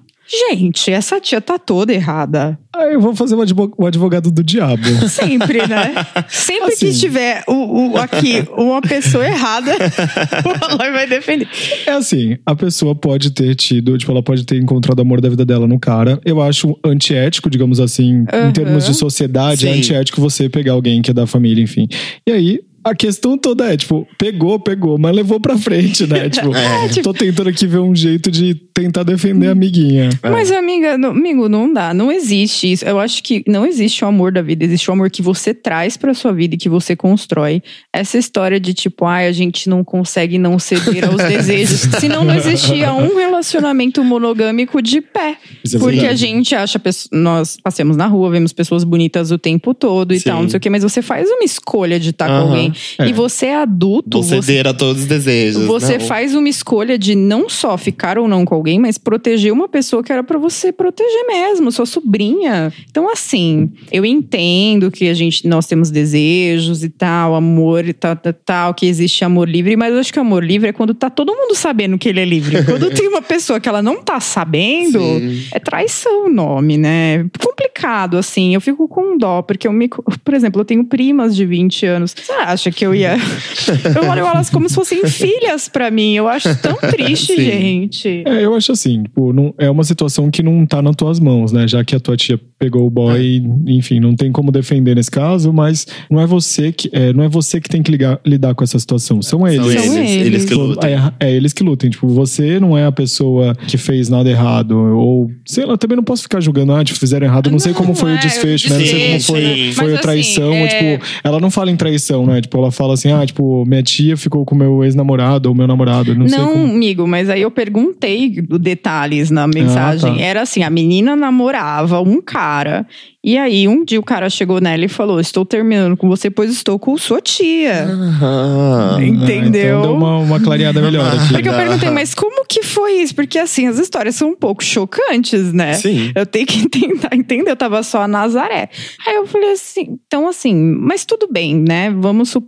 Gente, essa tia tá toda errada. Ah, eu vou fazer o advo- o advogado do diabo. Sempre, né? Sempre que Assim. tiver o, o- aqui uma pessoa errada, ela vai defender. É assim, a pessoa pode ter tido, tipo, ela pode ter encontrado o amor da vida dela no cara. Eu acho antiético, digamos assim, Aham. em termos de sociedade, é Sim. antiético você pegar alguém que é da família, enfim. E aí, a questão toda é, tipo, pegou, pegou, mas levou pra frente, né? Tipo, É. tô tentando aqui ver um jeito de tentar defender a amiguinha. Mas, amiga, não, amigo, não dá. Não existe isso. Eu acho que não existe o amor da vida. Existe o amor que você traz pra sua vida e que você constrói. Essa história de tipo, ai, a gente não consegue não ceder aos desejos. Senão não existia um relacionamento monogâmico de pé. É Porque a gente acha, nós passamos na rua, vemos pessoas bonitas o tempo todo e Sim. tal, não sei o quê, mas você faz uma escolha de estar com Aham. alguém. É. E você é adulto, você ceder a todos os desejos. você não. faz uma escolha de não só ficar ou não com alguém, mas proteger uma pessoa que era pra você proteger mesmo, sua sobrinha. Então, assim, eu entendo que a gente, nós temos desejos e tal, amor e tal, tal, tal, que existe amor livre, mas eu acho que amor livre é quando tá todo mundo sabendo que ele é livre. Quando tem uma pessoa que ela não tá sabendo, Sim. é traição o nome, né? Complicado, assim. Eu fico com dó, porque eu me. Por exemplo, eu tenho primas de 20 anos. Você acha que eu ia. eu olho elas como se fossem filhas pra mim. Eu acho tão triste, Sim. gente. É, eu acho assim, tipo, não, é uma situação que não tá nas tuas mãos, né? Já que a tua tia pegou o boy, enfim, não tem como defender nesse caso, mas não é você que, é, não é você que tem que ligar- lidar com essa situação. São eles. São eles, São eles. eles que lutam. É, é eles que lutam. Tipo, você não é a pessoa que fez nada errado. Ou, sei lá, também não posso ficar julgando, ah, tipo, fizeram errado. Não, sei Não, como foi é, o desfecho, o né? Não sei como desfecho, foi, foi Mas, a traição. assim, é- Tipo, ela não fala em traição, né? Tipo, ela fala assim, ah, tipo, minha tia ficou com meu ex-namorado ou meu namorado. Não, sei Não, como. amigo, mas aí eu perguntei detalhes na mensagem. Ah, tá. Era assim: a menina namorava um cara. E aí, um dia o cara chegou nela e falou: Estou terminando com você, pois estou com sua tia. Ah, Entendeu? então deu uma, uma clareada melhor aqui. Porque eu perguntei, mas como que foi isso? Porque assim, as histórias são um pouco chocantes, né? Sim. Eu tenho que tentar entender, eu tava só a Nazaré. Aí eu falei assim, então assim, mas tudo bem, né? Vamos supor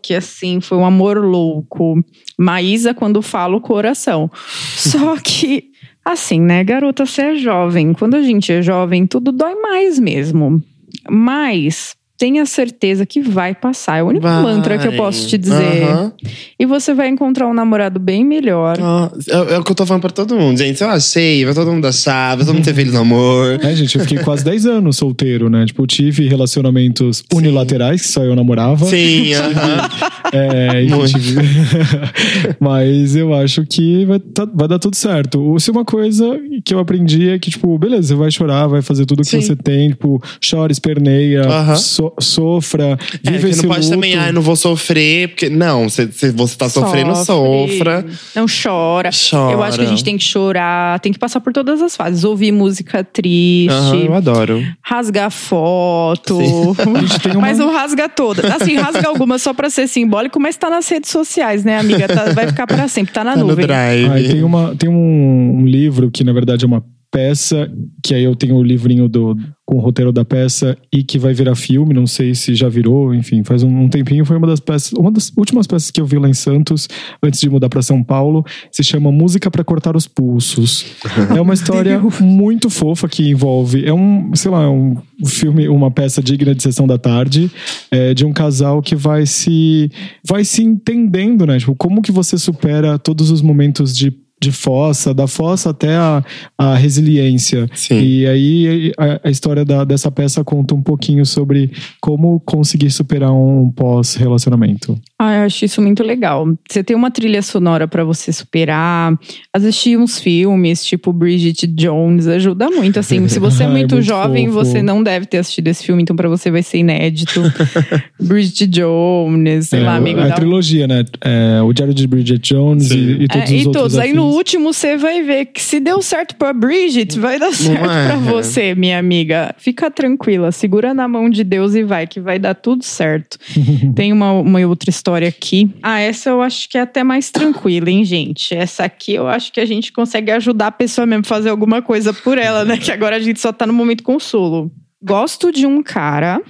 que assim, foi um amor louco. Maísa quando fala o coração. Só que, assim, né, garota, você é jovem. Quando a gente é jovem, tudo dói mais mesmo. Mas tenha certeza que vai passar. É o único Vai. mantra que eu posso te dizer. Aham. E você vai encontrar um namorado bem melhor. Ah, é, é o que eu tô falando pra todo mundo, gente. Eu achei, vai todo mundo achar, vai todo mundo ter feliz no amor. É, gente, eu fiquei quase 10 anos solteiro, né? Tipo, eu tive relacionamentos unilaterais, que só eu namorava. Sim, aham. É, e Muito. tive- Mas eu acho que vai, tá- vai dar tudo certo. Ou Se uma coisa que eu aprendi é que, tipo, beleza, você vai chorar, vai fazer tudo que Sim. você tem, tipo, chora, esperneia, Aham. so- so- sofra, É, viva que esse não pode luto. também, ai, não vou sofrer, porque. Não, se, se você tá sofrendo, Sofre. sofra. Não chora. Chora. Eu acho que a gente tem que chorar, tem que passar por todas as fases. Ouvir música triste, Aham, eu adoro. rasgar foto. gente tem uma- Mas não rasga todas. Assim, rasga algumas só pra ser simbólico, mas tá nas redes sociais, né, amiga? Tá- vai ficar pra sempre, tá na Tá no nuvem. drive. Ah, tem uma, tem um, um livro que, na verdade, é uma peça, que aí eu tenho o livrinho do, com o roteiro da peça e que vai virar filme, não sei se já virou, enfim, faz um, um tempinho, foi uma das peças, uma das últimas peças que eu vi lá em Santos, antes de mudar pra São Paulo, se chama Música pra Cortar os Pulsos. É uma história muito fofa que envolve, é um, sei lá, um filme, uma peça digna de sessão da tarde, é, de um casal que vai se vai se entendendo, né? Tipo, como que você supera todos os momentos de de fossa, da fossa até a, a resiliência. Sim. E aí a, a história da- dessa peça conta um pouquinho sobre como conseguir superar um pós-relacionamento. Ah, eu acho isso muito legal. Você tem uma trilha sonora pra você superar, assistir uns filmes, tipo Bridget Jones, ajuda muito. Assim, se você é é muito, muito jovem, fofo. você não deve ter assistido esse filme, então pra você vai ser inédito. Bridget Jones, sei É, lá, amigo. a dá um- trilogia, né? É, o Diário de Bridget Jones Sim. e, e todos É, os e outros todos. Aí no último você vai ver que se deu certo pra Bridget, vai dar certo é? pra você, minha amiga. Fica tranquila, segura na mão de Deus e vai, que vai dar tudo certo. Tem uma, uma outra história aqui. Ah, essa eu acho que é até mais tranquila, hein, gente? Essa aqui eu acho que a gente consegue ajudar a pessoa mesmo a fazer alguma coisa por ela, né? Que agora a gente só tá no momento consolo. Gosto de um cara,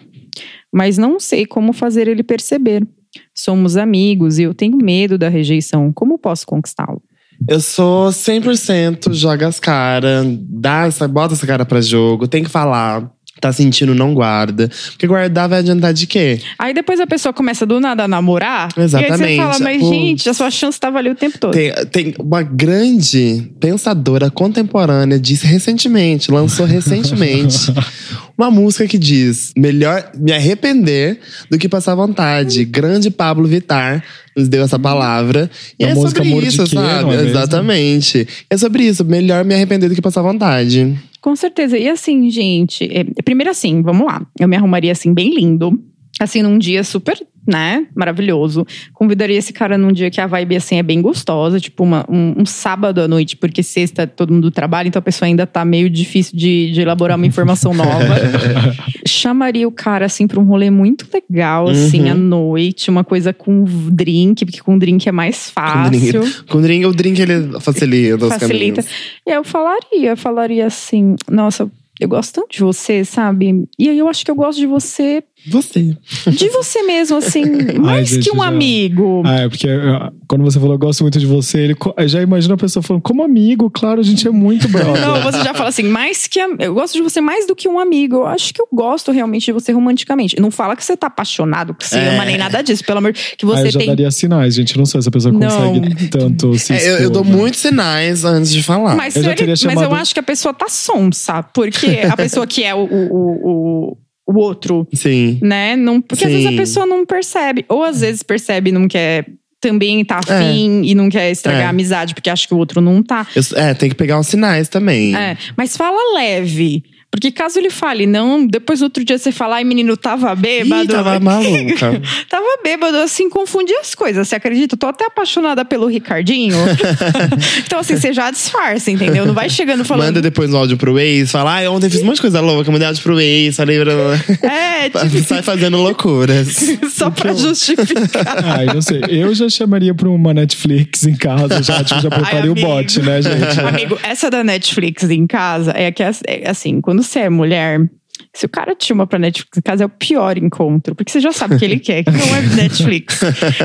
mas não sei como fazer ele perceber. Somos amigos e eu tenho medo da rejeição. Como posso conquistá-lo? Eu sou 100% joga as caras, dá essa, bota essa cara pra jogo, tem que falar. Tá sentindo, não guarda. Porque guardar vai adiantar de quê? Aí depois a pessoa começa do nada a namorar. E aí você Exatamente. fala, mas Pô. gente, a sua chance tava ali o tempo todo. Tem, tem uma grande pensadora contemporânea, disse recentemente, lançou recentemente, uma música que diz: Melhor me arrepender do que passar vontade. Grande Pablo Vittar nos deu essa palavra. E A é música sobre isso, sabe? é? Exatamente. É sobre isso. Melhor me arrepender do que passar vontade. Com certeza. E assim, gente, é, primeiro assim, vamos lá. Eu me arrumaria assim, bem lindo. Assim, num dia super, né, maravilhoso. Convidaria esse cara num dia que a vibe, assim, é bem gostosa. Tipo, uma- um, um sábado à noite, porque sexta todo mundo trabalha, então a pessoa ainda tá meio difícil de, de elaborar uma informação nova. Chamaria o cara, assim, pra um rolê muito legal, assim, Uhum. à noite. Uma coisa com drink, porque com drink é mais Com drink, fácil. com drink, o drink ele facilita os facilita. caminhos. E aí eu falaria, falaria assim, nossa, eu gosto tanto de você, sabe? E aí eu acho que eu gosto de você, Você. de você mesmo, assim, mais gente, que um já- amigo. Ah, é porque ah, quando você falou eu gosto muito de você, ele já imagina a pessoa falando, como amigo, claro, a gente é muito brother. Não, você já fala assim, mais que eu gosto de você mais do que um amigo. Eu acho que eu gosto realmente de você romanticamente. Não fala que você tá apaixonado, que você É. ama nem nada disso, pelo amor que Ah, você eu já tem daria sinais, gente. Eu não sei se a pessoa Não. consegue tanto se É, eu, eu expor, dou né? muitos sinais antes de falar. Mas, Eu mas eu chamado- acho que a pessoa tá sonsa. Porque a pessoa que é o, o, o, o outro Sim. né? Não, porque às vezes a Sim. pessoa não percebe. Ou às vezes percebe e não quer também tá É. afim e não quer estragar É. a amizade porque acha que o outro não tá. Eu- é, tem que pegar os sinais também. É, mas fala leve. Porque caso ele fale, não, depois no outro dia você falar, ai menino, tava bêbado. Ih, tava maluca. Tava bêbado, assim, confundir as coisas. Você acredita? Eu tô até apaixonada pelo Ricardinho. então, assim, você já disfarça, entendeu? Não vai chegando falando. Manda depois um áudio pro ex, fala, ai, ontem fiz um monte de coisa louca, mandei áudio pro ex, falei, É, tipo, sai fazendo loucuras. só pra justificar. Ah, eu não sei. Eu já chamaria pra uma Netflix em casa, já, tipo, já prepararia o bot, né, gente? Amigo, essa da Netflix em casa é que, é, assim, quando você é mulher, se o cara te chama pra Netflix em casa, é o pior encontro. Porque você já sabe o que ele quer, que não é Netflix.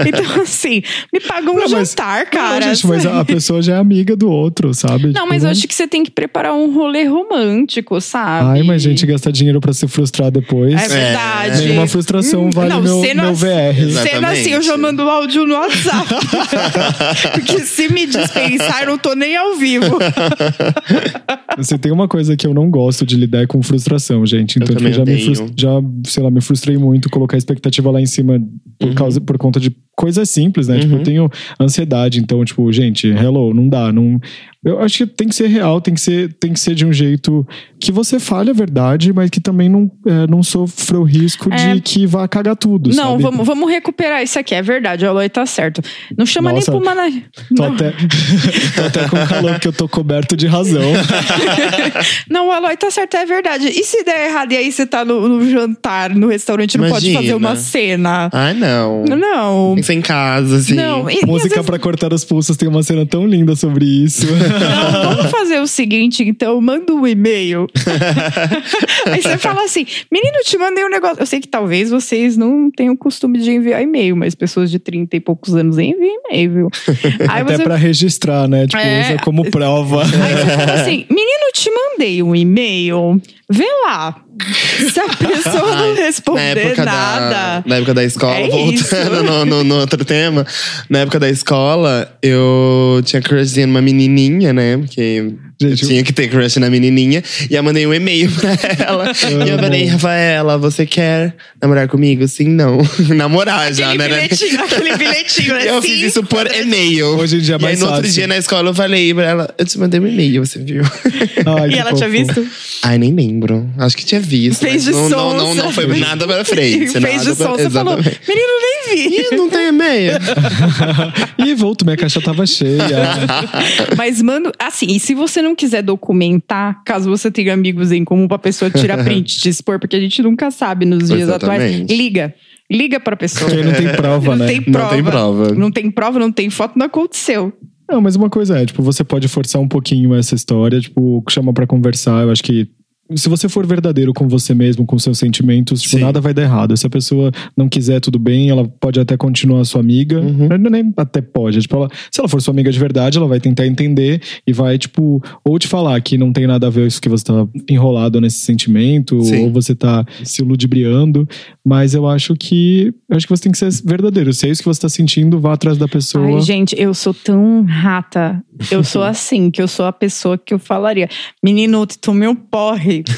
Então, assim, me paga um Não, mas- jantar, cara. Não, gente, mas a a pessoa já é amiga do outro, sabe? Não, mas eu acho que você tem que preparar um rolê romântico, sabe? Ai, mas gente, gastar dinheiro pra se frustrar depois. É verdade. Nenhuma frustração vale não, meu, cena, meu VR. Cena assim, eu já Exatamente. mando áudio no WhatsApp. Porque se me dispensar, eu não tô nem ao vivo. Você tem uma coisa que eu não gosto de lidar é com frustração, gente. Então, Eu tipo, já, me já, sei lá, me frustrei muito colocar a expectativa lá em cima por, Uhum. causa, por conta de coisas simples, né? Tipo, Uhum. eu tenho ansiedade, então, tipo, gente, hello, não dá. Não... Eu acho que tem que ser real, tem que ser, tem que ser de um jeito que você fale a verdade, mas que também não, é, não sofra o risco É. de que vá cagar tudo. Não, sabe? vamos, vamos recuperar isso aqui. É verdade, o Aloy tá certo. Não chama Nossa, nem pro Mana... Tô Não. até, tô até com calor, porque eu tô coberto de razão. Não, o Aloy tá certo, é verdade. E se der errado e aí você tá no, no jantar, no restaurante, não pode Imagina. fazer uma cena? Ai, não. Não. Tem ser em casa, assim. Não, e, Música vezes- pra cortar os pulsos tem uma cena tão linda sobre isso. Não, vamos fazer o seguinte, então, manda um e-mail. Aí você fala assim, menino, te mandei um negócio. Eu sei que talvez vocês não tenham o costume de enviar e-mail, mas pessoas de 30 e poucos anos enviam e-mail, viu? Aí Até você, pra registrar, né? Tipo, É. usa como prova. aí você fala assim, menino, te mandei um e-mail, vê lá. Se a pessoa não responder da, nada. na época da escola, É voltando no, no- no outro tema. Na época da escola, eu tinha crush numa menininha, né? Porque eu Gente, tinha que ter crush na menininha. E eu mandei um e-mail pra ela. e eu falei, Rafaela, você quer namorar comigo? Sim, não. Namorar já, Aquele né? bilhetinho, aquele bilhetinho, né? Eu Sim. fiz isso por e-mail. Hoje em dia é E aí, mais no outro dia na escola, eu falei pra ela, eu te mandei um e-mail, você viu? Ai, E ela tinha fofo. visto? Ai, nem lembro. Acho que tinha visto. Fez de não, não, não, sonsa. não foi nada pra frente. Fez nada de som. pra- Você falou, menino, nem vi. Ih, não tem e-mail. Ih, volto, minha caixa tava cheia. Mas, mano, assim, e se você não quiser documentar, caso você tenha amigos em comum pra pessoa tirar print, te expor, porque a gente nunca sabe nos dias atuais, Exatamente. liga. Liga pra pessoa. Porque aí não tem prova, Não né? tem Não prova. tem prova. Não tem prova, não tem foto, não aconteceu. Não, mas uma coisa é, tipo, você pode forçar um pouquinho essa história, tipo, chama pra conversar. Eu acho que se você for verdadeiro com você mesmo, com seus sentimentos, tipo, nada vai dar errado. Se a pessoa não quiser, tudo bem, ela pode até continuar sua amiga. Uhum. Nem até pode. Tipo, ela- se ela for sua amiga de verdade, ela vai tentar entender e vai, tipo, ou te falar que não tem nada a ver com isso que você tá enrolado nesse sentimento, Sim. ou você tá se ludibriando. Mas eu acho que. Eu acho que você tem que ser verdadeiro. Se é isso que você tá sentindo, vá atrás da pessoa. Ai, gente, eu sou tão rata. Eu sou assim, que eu sou a pessoa que eu falaria. Menino, tu tomei um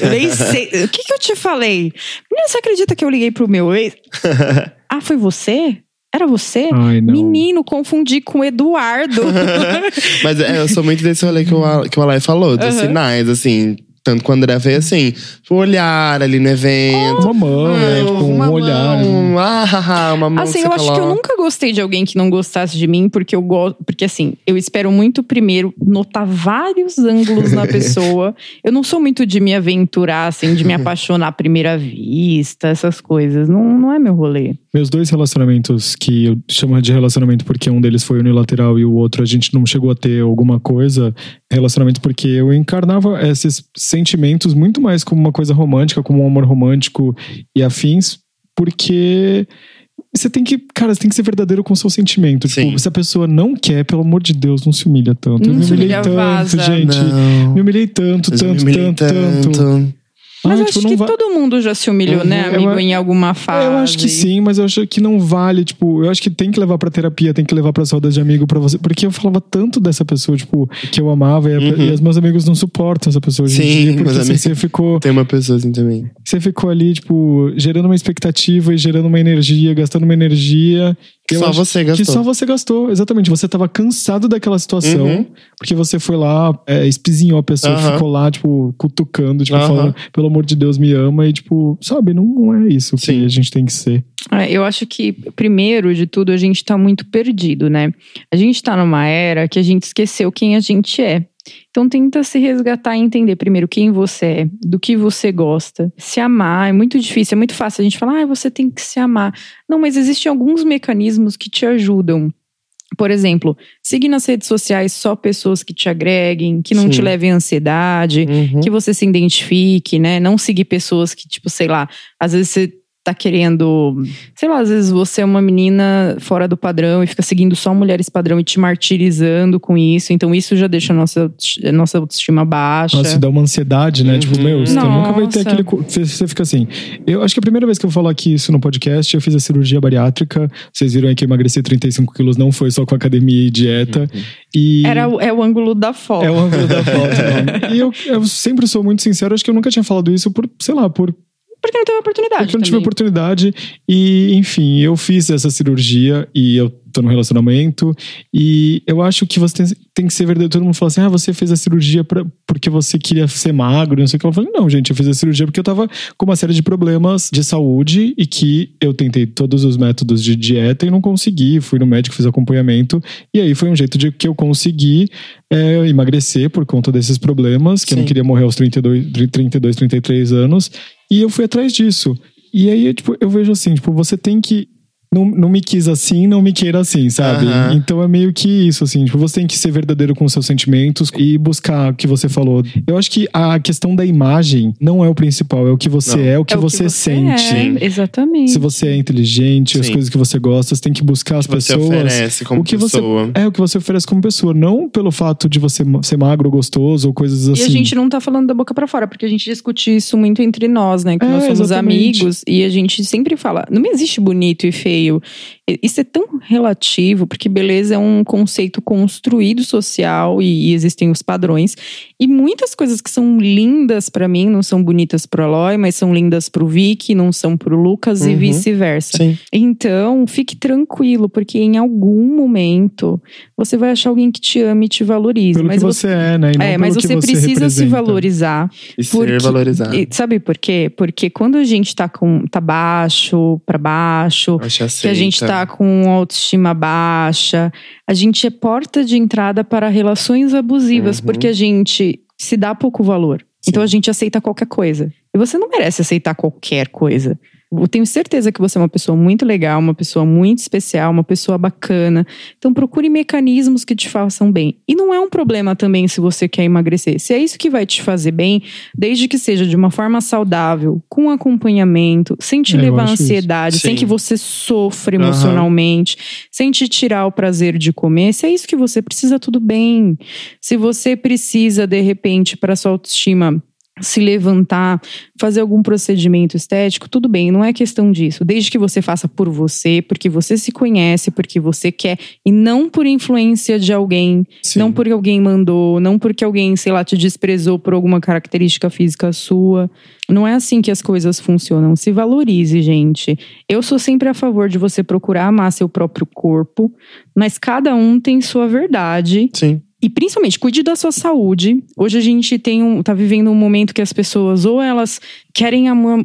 Eu nem sei. O que, que eu te falei? Menino, você acredita que eu liguei pro meu ex? ah, foi você? Era você? Ai. Menino, confundi com o Eduardo. Mas é, eu sou muito desse rolê que o, que o Alay falou, dos Aham. sinais, assim. Tanto quando o André veio assim, o olhar ali no evento. Uma mão, né? Tipo, um uma olhar. Mão, ah, uma mão Assim, que eu você acho que eu coloca. nunca gostei de alguém que não gostasse de mim, porque eu gosto. Porque assim, eu espero muito primeiro notar vários ângulos na pessoa. Eu não sou muito de me aventurar, assim, de me apaixonar à primeira vista, essas coisas. Não, não é meu rolê. Meus dois relacionamentos, que eu chamo de relacionamento porque um deles foi unilateral e o outro a gente não chegou a ter alguma coisa. Relacionamento porque eu encarnava esses sentimentos muito mais como uma coisa romântica, como um amor romântico e afins, porque. Você tem que, cara, você tem que ser verdadeiro com o seu sentimento. Sim. Tipo, se a pessoa não quer, pelo amor de Deus, não se humilha tanto. eu Não me se humilhei tanto, vaza. gente. Não. Me humilhei tanto, eu me tanto, humilhei tanto, tanto. Mas Ah, eu tipo, acho que va- todo mundo já se humilhou, Uhum. né, amigo, Eu- em alguma fase. Eu acho que sim, mas eu acho que não vale, tipo, eu acho que tem que levar pra terapia, tem que levar pra rodas de amigo pra você, porque eu falava tanto dessa pessoa, tipo, que eu amava e, a- Uhum. e os meus amigos não suportam essa pessoa hoje em Sim, dia, porque assim, você ficou, Tem uma pessoa assim também. você ficou ali, tipo, gerando uma expectativa e gerando uma energia, gastando uma energia Que só você que gastou. só você gastou, exatamente. Você tava cansado daquela situação, Uhum. porque você foi lá, é, espizinhou a pessoa, Aham. ficou lá, tipo, cutucando, tipo, Aham. falando, pelo amor de Deus, me ama, e tipo, sabe, não, não é isso que Sim. a gente tem que ser. É, Eu acho que, primeiro de tudo, a gente tá muito perdido, né? A gente tá numa era que a gente esqueceu quem a gente é. Então tenta se resgatar e entender primeiro quem você é, do que você gosta. Se amar é muito difícil, é muito fácil a gente falar, ah, você tem que se amar. Não, mas existem alguns mecanismos que te ajudam. Por exemplo, seguir nas redes sociais só pessoas que te agreguem, que não Sim. te levem à ansiedade, Uhum. que você se identifique, né? Não seguir pessoas que, tipo, sei lá, às vezes você tá querendo. Sei lá, às vezes você é uma menina fora do padrão e fica seguindo só mulheres padrão e te martirizando com isso. Então isso já deixa a nossa, a nossa autoestima baixa. Nossa, dá uma ansiedade, né? Uhum. Tipo, meu, você nunca vai ter Nossa. aquele. Você fica assim. Eu acho que a primeira vez que eu vou falar aqui isso no podcast, eu fiz a cirurgia bariátrica. Vocês viram aí que eu emagreci 35 quilos, não foi só com academia e dieta. E. Era, o- é o ângulo da foto. É o ângulo da foto. né? E eu, eu sempre sou muito sincero, acho que eu nunca tinha falado isso por, sei lá, por Porque não teve oportunidade. Porque eu não tive também. oportunidade. E, enfim, eu fiz essa cirurgia e eu tô no relacionamento. E eu acho que você tem, tem que ser verdadeiro. Todo mundo fala assim: ah, você fez a cirurgia pra, porque você queria ser magro, não sei o que. Eu falei: não, gente, eu fiz a cirurgia porque eu tava com uma série de problemas de saúde e que eu tentei todos os métodos de dieta e não consegui. Fui no médico, fiz acompanhamento. E aí foi um jeito de que eu consegui é, emagrecer por conta desses problemas, que eu não Sim. queria morrer aos 32, 32 33 anos. E eu fui atrás disso. E aí, tipo, eu vejo assim, tipo, você tem que. Não, não me quis assim, não me queira assim, sabe? Aham. Então é meio que isso, assim. Tipo, você tem que ser verdadeiro com os seus sentimentos e buscar o que você falou. Eu acho que a questão da imagem não é o principal, é o que você Não. é, o que, É o você, sente. É, exatamente. Se você é inteligente, as Sim. coisas que você gosta, você tem que buscar as que você pessoas. oferece como o que pessoa. você é o que você oferece como pessoa, não pelo fato de você ser magro ou gostoso ou coisas assim. E a gente não tá falando da boca pra fora, porque a gente discute isso muito entre nós, né? Que É, nós somos exatamente. amigos e a gente sempre fala, não existe bonito e feio. E- Isso é tão relativo, porque beleza é um conceito construído social e, e existem os padrões. E muitas coisas que são lindas pra mim não são bonitas pro Aloy, mas são lindas pro Vicky, não são pro Lucas e Uhum. vice-versa. Sim. Então, fique tranquilo, porque em algum momento você vai achar alguém que te ame e te valorize. pelo mas que você é, né? E não é, mas você precisa se representa. valorizar. E Porque- ser valorizado. E sabe por quê? Porque quando a gente tá com tá baixo, pra baixo, Acho que a aceita. gente tá com autoestima baixa, a gente é porta de entrada para relações abusivas, Uhum. porque a gente se dá pouco valor. Então a gente aceita qualquer coisa. E você não merece aceitar qualquer coisa. Eu tenho certeza que você é uma pessoa muito legal, uma pessoa muito especial, uma pessoa bacana. Então procure mecanismos que te façam bem. E não é um problema também se você quer emagrecer. Se é isso que vai te fazer bem, desde que seja de uma forma saudável, com acompanhamento, sem te É, levar à ansiedade, sem que você sofra emocionalmente, sem te tirar o prazer de comer. Se é isso que você precisa, tudo bem. Se você precisa, de repente, para sua autoestima se levantar, fazer algum procedimento estético, tudo bem, não é questão disso. Desde que você faça por você, porque você se conhece, porque você quer, e não por influência de alguém, Sim. não porque alguém mandou, não porque alguém, sei lá, te desprezou por alguma característica física sua. Não é assim que as coisas funcionam. Se valorize, gente. Eu sou sempre a favor de você procurar amar seu próprio corpo, mas cada um tem sua verdade. Sim. E principalmente, cuide da sua saúde. Hoje a gente tem um, tá vivendo um momento que as pessoas, ou elas querem amar,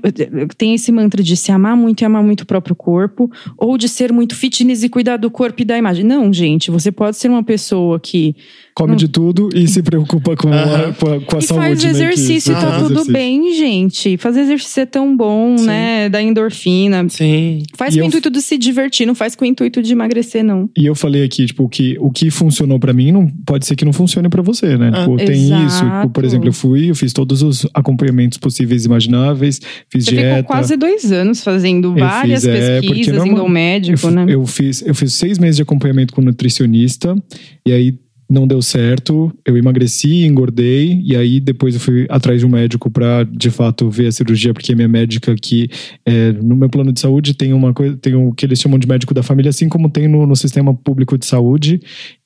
tem esse mantra de se amar muito e amar muito o próprio corpo, ou de ser muito fitness e cuidar do corpo e da imagem. Não, gente, você pode ser uma pessoa que Come Não. de tudo e se preocupa com, a, com a, com a e saúde. faz né, que exercício e você tá tudo exercício. bem, gente. Fazer exercício é tão bom, Sim. né? Da endorfina. Sim. Faz E com o intuito de se divertir, não faz com o intuito de emagrecer, não. E eu falei aqui, tipo, que o que funcionou pra mim não pode ser que não funcione pra você, né? Ah, tipo, tem exato. isso. Tipo, por exemplo, eu fui, eu fiz todos os acompanhamentos possíveis e imagináveis, fiz Você dieta. ficou quase dois anos fazendo várias fiz, é, pesquisas, normal- indo ao médico, eu, né? eu fiz, eu fiz seis meses de acompanhamento com nutricionista e aí não deu certo. Eu emagreci, engordei e aí depois eu fui atrás de um médico pra de fato ver a cirurgia porque minha médica aqui é, no meu plano de saúde tem uma coisa, tem o que eles chamam de médico da família, assim como tem no, no sistema público de saúde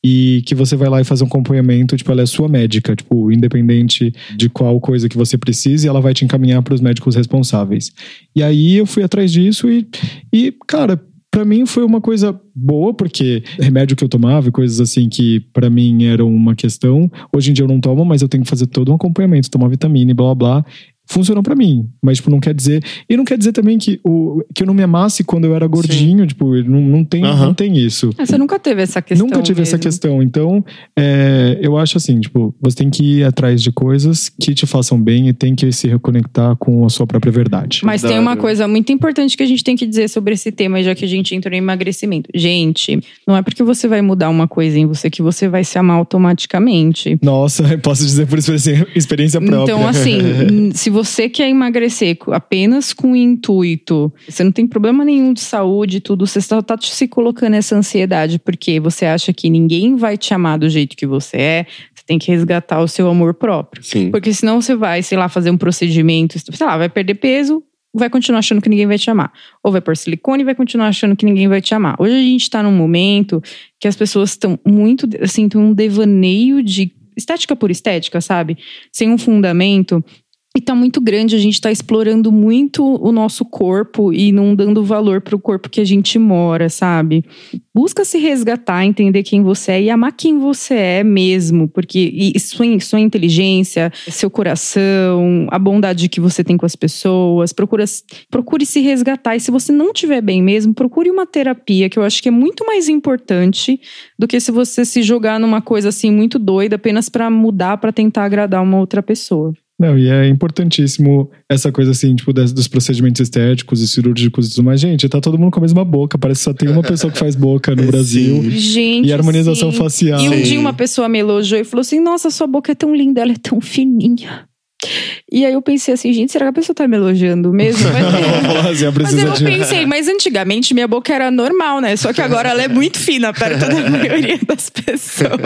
e que você vai lá e faz um acompanhamento, tipo, ela é sua médica, tipo, independente de qual coisa que você precise, ela vai te encaminhar para os médicos responsáveis. E aí eu fui atrás disso e, e cara, Pra mim foi uma coisa boa, porque remédio que eu tomava e coisas assim que pra mim eram uma questão. Hoje em dia eu não tomo, mas eu tenho que fazer todo um acompanhamento, tomar vitamina e blá blá. Funcionou pra mim, mas tipo, não quer dizer. E não quer dizer também que, o, que eu não me amasse quando eu era gordinho, tipo, não, não, tem, não tem isso. Ah, Você nunca teve essa questão. Nunca tive essa mesmo. questão. Então, é, eu acho assim, tipo, você tem que ir atrás de coisas que te façam bem e tem que se reconectar com a sua própria verdade. Mas tem uma coisa muito importante que a gente tem que dizer sobre esse tema, já que a gente entrou em emagrecimento. Gente, não é porque você vai mudar uma coisa em você que você vai se amar automaticamente. Nossa, eu posso dizer por experiência, experiência própria. Então, assim, se você quer emagrecer apenas com o intuito, você não tem problema nenhum de saúde e tudo, você só tá se colocando essa ansiedade porque você acha que ninguém vai te amar do jeito que você é, você tem que resgatar o seu amor próprio. Sim. Porque senão você vai, sei lá, fazer um procedimento, sei lá, vai perder peso, vai continuar achando que ninguém vai te amar. Ou vai pôr silicone e vai continuar achando que ninguém vai te amar. Hoje a gente tá num momento que as pessoas estão muito, assim, tem um devaneio de estética por estética, sabe? Sem um fundamento. E tá muito grande, a gente tá explorando muito o nosso corpo e não dando valor pro corpo que a gente mora, sabe? Busca se resgatar, entender quem você é e amar quem você é mesmo, porque sua, sua inteligência, seu coração, a bondade que você tem com as pessoas, procura, procure se resgatar. E se você não estiver bem mesmo, procure uma terapia, que eu acho que é muito mais importante do que se você se jogar numa coisa assim muito doida apenas para mudar, para tentar agradar uma outra pessoa. Não, e é importantíssimo essa coisa assim, tipo, dos procedimentos estéticos e cirúrgicos e tudo mais. Gente, tá todo mundo com a mesma boca. Parece que só tem uma pessoa que faz boca no Brasil. Sim. Gente. E harmonização sim. facial. E um Sim. dia uma pessoa me elogiou e falou assim: Nossa, sua boca é tão linda, ela é tão fininha. E aí eu pensei assim, gente, será que a pessoa tá me elogiando mesmo? Mas, assim, mas eu pensei, mas antigamente minha boca era normal, né? Só que agora ela é muito fina perto da maioria das pessoas.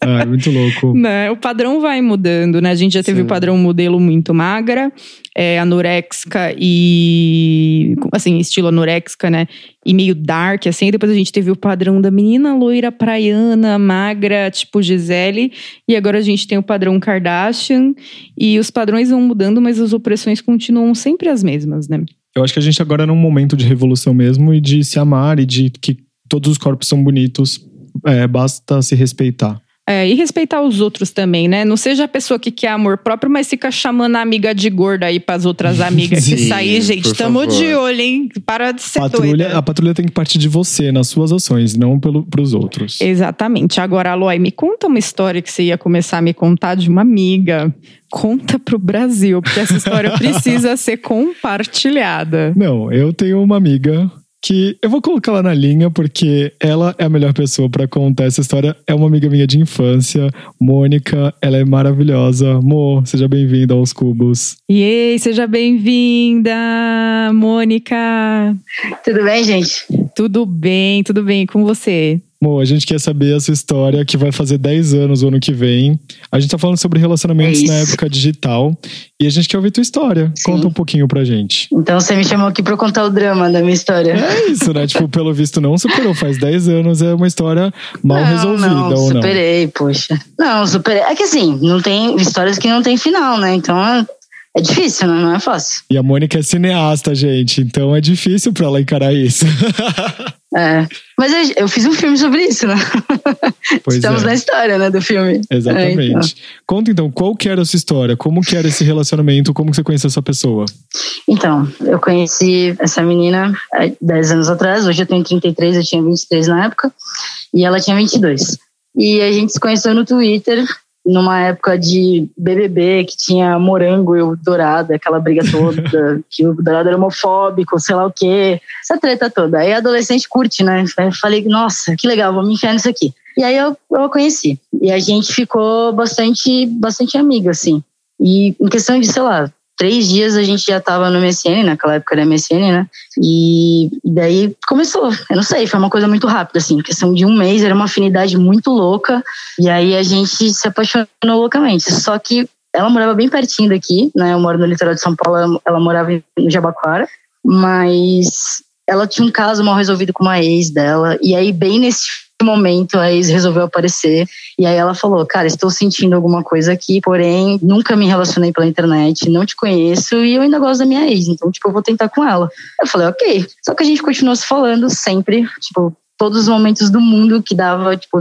Ah, é muito louco. Né? O padrão vai mudando, né? A gente já teve Sim. o padrão modelo muito magra, é, anorexica e. assim, estilo anorexica, né? E meio dark, assim. Depois a gente teve o padrão da menina loira praiana, magra, tipo Gisele. E agora a gente tem o padrão Kardashian. E os padrões vão mudando, mas as opressões continuam sempre as mesmas, né? Eu acho que a gente agora é num momento de revolução mesmo e de se amar e de que todos os corpos são bonitos. É, basta se respeitar. É, e respeitar os outros também, né? Não seja a pessoa que quer amor próprio, mas fica chamando a amiga de gorda aí pras outras amigas que Sim, sair, gente. por Tamo favor. de olho, hein? Para de ser Patrulha, doida. a patrulha tem que partir de você, nas suas ações, não pelo, pros outros. Exatamente. Agora, Aloy, me conta uma história que você ia começar a me contar de uma amiga. Conta pro Brasil, porque essa história precisa ser compartilhada. Não, eu tenho uma amiga que eu vou colocar ela na linha porque ela é a melhor pessoa pra contar essa história. É uma amiga minha de infância, Mônica. Ela é maravilhosa. Mo, seja bem-vinda aos Cubos. E seja bem-vinda, Mônica. Tudo bem, gente? Tudo bem, tudo bem com você? Mo, a gente quer saber a sua história, que vai fazer 10 anos o ano que vem. A gente tá falando sobre relacionamentos É na época digital. E a gente quer ouvir tua história. Sim. Conta um pouquinho pra gente. Então você me chamou aqui pra contar o drama da minha história. É isso, né? tipo, pelo visto não superou. Faz 10 anos, é uma história mal não, resolvida, não, ou não? superei, poxa. Não, superei. É que assim, não tem histórias que não tem final, né? Então é, difícil, né? Não é fácil. E a Mônica é cineasta, gente. Então é difícil pra ela encarar isso. É. Mas eu, eu fiz um filme sobre isso, né? Pois Estamos é. na história, né, do filme. Exatamente. É, então. Conta então, qual que era a sua história? Como que era esse relacionamento? Como que você conheceu essa pessoa? Então, eu conheci essa menina há 10 anos atrás, hoje eu tenho 33, eu tinha 23 na época, e ela tinha 22. E a gente se conheceu no Twitter, numa época de BBB, que tinha morango e o dourado, aquela briga toda, que o dourado era homofóbico, sei lá o quê, essa treta toda. Aí adolescente curte, né? Eu falei, nossa, que legal, vou me enfiar nisso aqui. E aí eu, eu a conheci. E a gente ficou bastante, bastante amiga, assim. E em questão de, sei lá, três dias a gente já tava no MSN, naquela época era MSN, né? E, daí começou. Eu não sei, foi uma coisa muito rápida, assim. Questão de um mês, era uma afinidade muito louca. E aí a gente se apaixonou loucamente. Só que ela morava bem pertinho daqui, né? Eu moro no litoral de São Paulo, ela morava no Jabaquara. Mas ela tinha um caso mal resolvido com uma ex dela. E aí, bem nesse momento, a ex resolveu aparecer. E aí ela falou: Cara, estou sentindo alguma coisa aqui, porém, nunca me relacionei pela internet, não te conheço e eu ainda gosto da minha ex. Então, tipo, eu vou tentar com ela. Eu falei: Ok. Só que a gente continuou se falando sempre, tipo, todos os momentos do mundo que dava, tipo,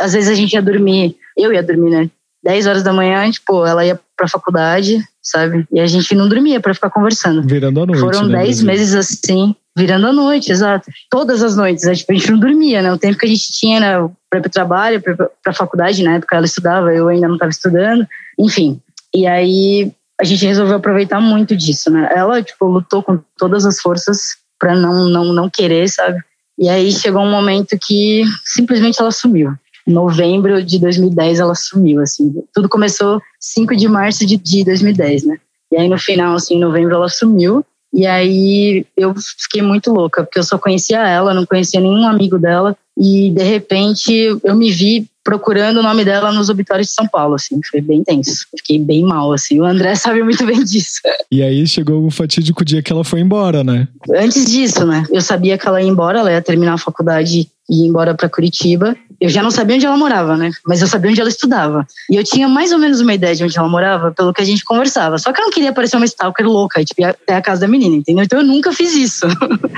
às vezes a gente ia dormir, eu ia dormir, né? 10 horas da manhã, tipo, ela ia pra faculdade, sabe? E a gente não dormia pra ficar conversando. Virando a noite. Foram né, 10 Brasil? meses assim, virando a noite, exato. Todas as noites, né? tipo, a gente não dormia, né? O tempo que a gente tinha, né? Pra ir pro trabalho, pra, pra faculdade, na época ela estudava, eu ainda não estava estudando, enfim. E aí a gente resolveu aproveitar muito disso, né? Ela, tipo, lutou com todas as forças pra não, não, não querer, sabe? E aí chegou um momento que simplesmente ela sumiu. Em novembro de 2010 ela sumiu, assim. Tudo começou 5 de março de, de 2010, né? E aí no final, assim, em novembro ela sumiu. E aí eu fiquei muito louca, porque eu só conhecia ela, não conhecia nenhum amigo dela. E de repente eu me vi procurando o nome dela nos obituários de São Paulo, assim. Foi bem tenso. Fiquei bem mal, assim. O André sabe muito bem disso. E aí chegou o fatídico dia que ela foi embora, né? Antes disso, né? Eu sabia que ela ia embora, ela ia terminar a faculdade e ir embora para Curitiba. eu já não sabia onde ela morava, né? Mas eu sabia onde ela estudava. E eu tinha mais ou menos uma ideia de onde ela morava, pelo que a gente conversava. Só que eu não queria parecer uma stalker louca, tipo, até a casa da menina, entendeu? Então eu nunca fiz isso.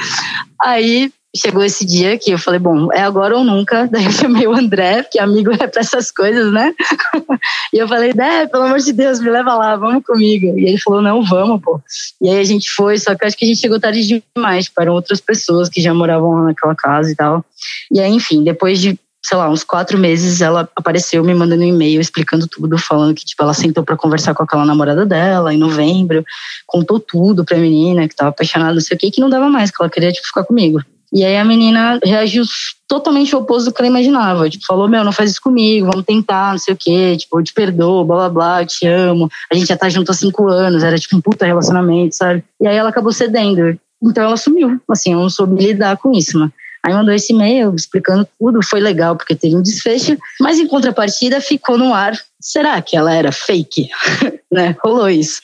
Aí chegou esse dia que eu falei, bom, é agora ou nunca. Daí eu chamei o André, que amigo é pra essas coisas, né? e eu falei, Dé, pelo amor de Deus, me leva lá, vamos comigo. E ele falou, não, vamos, pô. E aí a gente foi, só que acho que a gente chegou tarde demais, para outras pessoas que já moravam naquela casa e tal. E aí, enfim, depois de sei lá, uns quatro meses, ela apareceu me mandando um e-mail explicando tudo, falando que, tipo, ela sentou para conversar com aquela namorada dela em novembro, contou tudo pra menina, que tava apaixonada, não sei o que, que não dava mais, que ela queria, tipo, ficar comigo. E aí a menina reagiu totalmente oposto do que ela imaginava. Tipo, falou, meu, não faz isso comigo, vamos tentar, não sei o quê, tipo, eu te perdoo, blá blá blá, eu te amo. A gente já tá junto há cinco anos, era tipo um puta relacionamento, sabe? E aí ela acabou cedendo. Então ela sumiu. Assim, eu não soube lidar com isso, né? Aí mandou esse e-mail explicando tudo, foi legal porque teve um desfecho, mas em contrapartida ficou no ar. Será que ela era fake? né? Rolou isso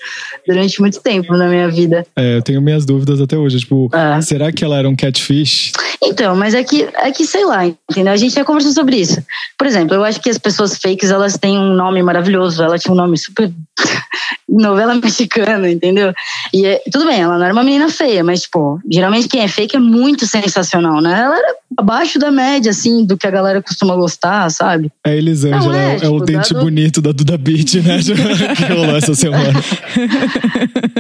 durante muito tempo na minha vida. É, eu tenho minhas dúvidas até hoje. Tipo, é. será que ela era um catfish? Então, mas é que, é que sei lá, entendeu? A gente já conversou sobre isso. Por exemplo, eu acho que as pessoas fakes, elas têm um nome maravilhoso. Ela tinha um nome super novela mexicana, entendeu? E é, tudo bem, ela não era uma menina feia, mas, tipo, geralmente quem é fake é muito sensacional, né? Ela era abaixo da média, assim, do que a galera costuma gostar, sabe? É Elisângela, é, é, tipo, o dente dado... bonito da Duda Beat, né? que rolou essa semana.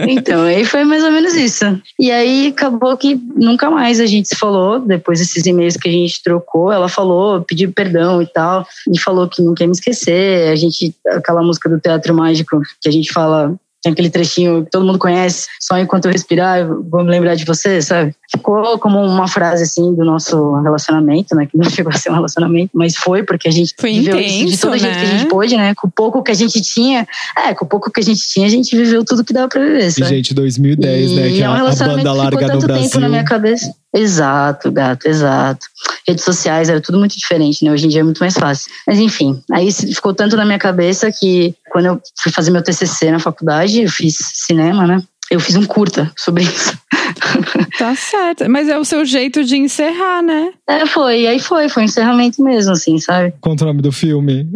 então, aí foi mais ou menos isso. E aí acabou que nunca mais a gente se falou, depois desses e-mails que a gente trocou, ela falou, pediu perdão e tal, e falou que não quer me esquecer. A gente, aquela música do Teatro Mágico que a gente fala tem aquele trechinho que todo mundo conhece, só enquanto eu respirar, eu vou me lembrar de você, sabe? Ficou como uma frase assim do nosso relacionamento, né? Que não chegou a ser um relacionamento, mas foi porque a gente foi viveu intenso, isso de todo né? jeito que a gente pôde, né? Com o pouco que a gente tinha, é, com o pouco que a gente tinha, a gente viveu tudo que dava pra viver, sabe? E, gente, 2010, e né? Que é um a, a banda larga do Brasil. Tempo na minha cabeça. Exato, gato, exato. Redes sociais era tudo muito diferente, né? Hoje em dia é muito mais fácil. Mas enfim, aí ficou tanto na minha cabeça que quando eu fui fazer meu TCC na faculdade, eu fiz cinema, né? Eu fiz um curta sobre isso. Tá certo. Mas é o seu jeito de encerrar, né? É, foi. E aí foi. Foi um encerramento mesmo, assim, sabe? Quanto o nome do filme?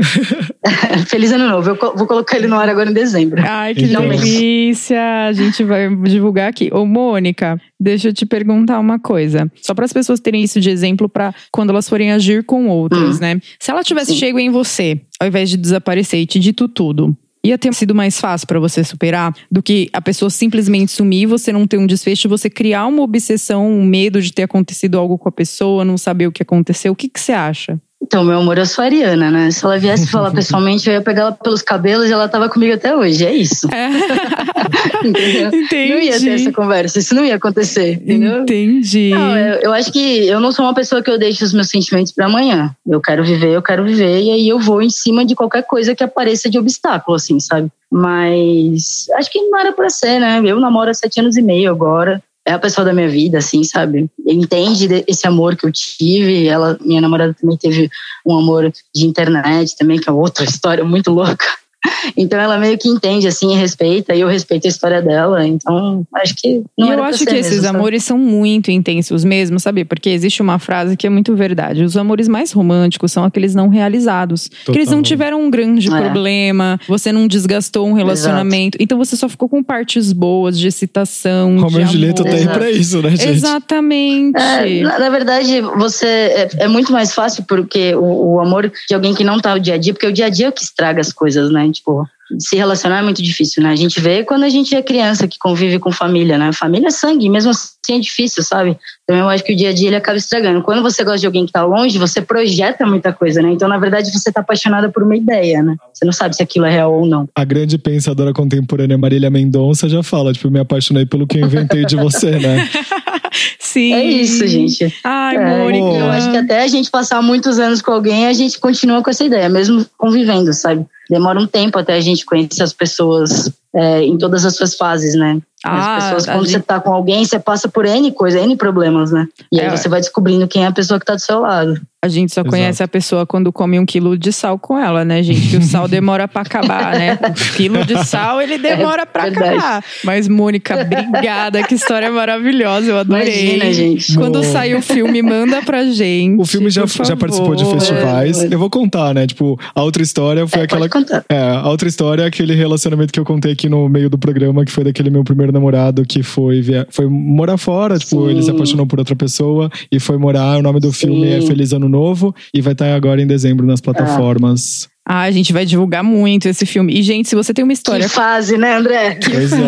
Feliz Ano Novo. Eu vou colocar ele no ar agora em dezembro. Ai, que delícia. A gente vai divulgar aqui. Ô, Mônica, deixa eu te perguntar uma coisa. Só para as pessoas terem isso de exemplo para quando elas forem agir com outras, hum. né? Se ela tivesse Sim. chego em você, ao invés de desaparecer e te dito tudo, ia ter sido mais fácil para você superar do que a pessoa simplesmente sumir, você não ter um desfecho, você criar uma obsessão, um medo de ter acontecido algo com a pessoa, não saber o que aconteceu. O que, que você acha? Então, meu amor, eu sou a Ariana, né? Se ela viesse falar pessoalmente, eu ia pegar ela pelos cabelos e ela tava comigo até hoje. É isso. É. entendeu? Entendi. Não ia ter essa conversa, isso não ia acontecer, entendeu? Entendi. Não, eu, eu acho que eu não sou uma pessoa que eu deixo os meus sentimentos para amanhã. Eu quero viver, eu quero viver, e aí eu vou em cima de qualquer coisa que apareça de obstáculo, assim, sabe? Mas acho que não era pra ser, né? Eu namoro há sete anos e meio agora é a pessoa da minha vida, assim, sabe? Entende esse amor que eu tive. Ela, minha namorada também teve um amor de internet também, que é outra história muito louca. Então ela meio que entende assim e respeita, e eu respeito a história dela. Então acho que não E eu acho que esses mesmo, amores são muito intensos mesmo, sabe? Porque existe uma frase que é muito verdade. Os amores mais românticos são aqueles não realizados. Total. Que eles não tiveram um grande é. problema, você não desgastou um relacionamento. Exato. Então você só ficou com partes boas de excitação. Romeo e Julieta tem pra isso, né, gente? Exatamente. É, na, na, verdade, você é, é, muito mais fácil porque o, o amor de alguém que não tá o dia a dia, porque o dia a dia é o que estraga as coisas, né? Tipo, se relacionar é muito difícil, né? A gente vê quando a gente é criança que convive com família, né? Família é sangue, mesmo assim é difícil, sabe? Então eu acho que o dia a dia ele acaba estragando. Quando você gosta de alguém que tá longe, você projeta muita coisa, né? Então, na verdade, você tá apaixonada por uma ideia, né? Você não sabe se aquilo é real ou não. A grande pensadora contemporânea Marília Mendonça já fala, tipo, me apaixonei pelo que eu inventei de você, né? Sim. É isso, gente. Ai, é, Mônica. Eu acho que até a gente passar muitos anos com alguém, a gente continua com essa ideia, mesmo convivendo, sabe? Demora um tempo até a gente conhecer as pessoas é, em todas as suas fases, né? Ah, as pessoas, quando gente... você tá com alguém, você passa por N coisas, N problemas, né? E é. aí você vai descobrindo quem é a pessoa que tá do seu lado. A gente só Exato. conhece a pessoa quando come um quilo de sal com ela, né, gente? Que o sal demora pra acabar, né? O quilo de sal, ele demora pra verdade. acabar. Mas, Mônica, obrigada. Que história maravilhosa. Eu adorei. Imagina, gente. Quando Boa. sair o filme, manda pra gente. O filme já, já participou de festivais. É, Eu vou contar, né? Tipo, a outra história foi É, aquela. É, a outra história é aquele relacionamento que eu contei aqui no meio do programa, que foi daquele meu primeiro namorado que foi, via... foi morar fora. Tipo, Sim. ele se apaixonou por outra pessoa e foi morar. O nome do Sim. filme é Feliz Ano Novo e vai estar agora em dezembro nas plataformas. Ah, a gente vai divulgar muito esse filme. E, gente, se você tem uma história Que fase, né, André? Pois é.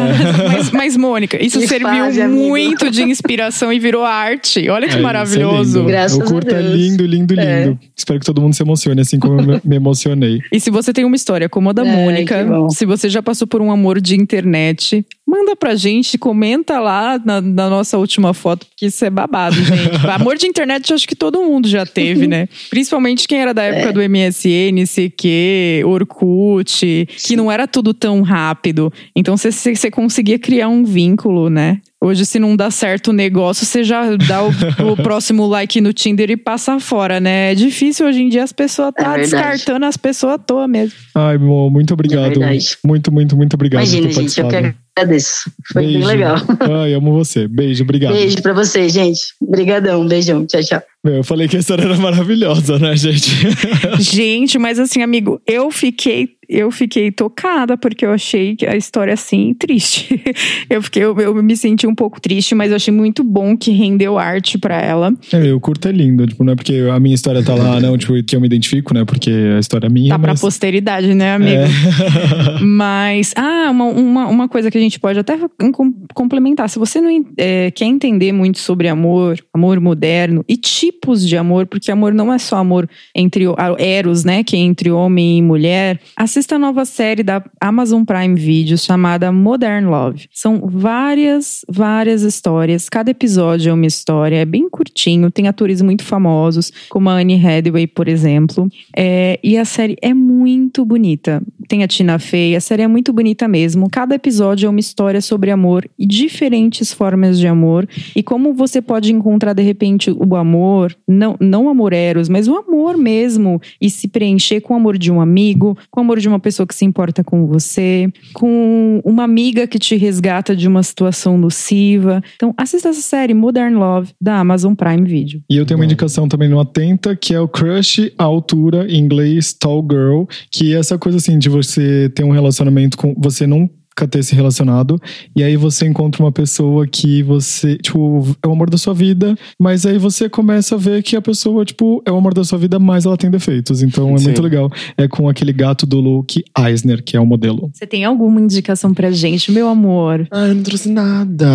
Mas, mas, Mônica, isso Que serviu fase, amigo. muito de inspiração e virou arte. Olha que É, maravilhoso. isso é. Graças o curto a é lindo, lindo, lindo. É. Espero que todo mundo se emocione, assim como eu me- emocionei. E se você tem uma história como a da Mônica, que se você já passou por um amor de internet, manda pra gente, comenta lá na, na nossa última foto, porque isso é babado, gente. amor de internet, eu acho que todo mundo já teve, né? Principalmente quem era da época do MSN, CQ, Orkut, que não era tudo tão rápido. Então você- conseguia criar um vínculo, né? Hoje, se não dá certo o negócio, você já dá o, o próximo like no Tinder e passa fora, né? É difícil hoje em dia as pessoas tá É descartando as pessoas à toa mesmo. Ai, Mo, muito obrigado. verdade. muito, muito, muito obrigado Imagina, gente, eu participado. Agradeço. Foi Beijo. bem legal. Ai, amo você. Beijo, obrigado. Beijo pra vocês, gente. Obrigadão, beijão. Tchau, tchau. Meu, eu falei que a história era maravilhosa, né, gente? Gente, mas assim, amigo, eu fiquei, eu fiquei tocada porque eu achei a história assim triste. Eu fiquei, eu, eu me senti um pouco triste, mas eu achei muito bom que rendeu arte pra ela. É, o curto é lindo, tipo, não é porque a minha história tá lá, não, tipo, que eu me identifico, né? Porque a história é minha. Tá pra mas... posteridade, né, amigo? É. Mas, ah, uma, uma, uma coisa que a gente pode até com- complementar. Se você não é, quer entender muito sobre amor, amor moderno e tipos de amor, porque amor não é só amor entre eros, né, que é entre homem e mulher, assista a nova série da Amazon Prime Video chamada Modern Love. São várias, várias histórias. Cada episódio é uma história, é bem curtinho, tem atores muito famosos, como a Anne Hathaway, por exemplo. É, e a série é muito bonita. Tem a Tina Fey, a série é muito bonita mesmo. Cada episódio é uma história sobre amor e diferentes formas de amor. E como você pode encontrar, de repente, o amor, não, não amor eros, mas o amor mesmo, e se preencher com o amor de um amigo, com o amor de uma pessoa que se importa com você, com uma amiga que te resgata de uma situação nociva. Então, assista essa série Modern Love, da Amazon Prime Video. E eu tenho uma indicação também no Atenta, que é o Crush à Altura, em inglês Tall Girl, que é essa coisa assim de você ter um relacionamento com. Você nunca ter se relacionado, e aí você encontra uma pessoa que você, tipo, é o amor da sua vida, mas aí você começa a ver que a pessoa, tipo, é o amor da sua vida, mas ela tem defeitos. Então é Sim. muito legal. É com aquele gato do Luke Eisner, que é o modelo. Você tem alguma indicação pra gente, meu amor? Ai, eu não trouxe nada.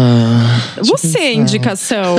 Deixa Você, pensar. indicação.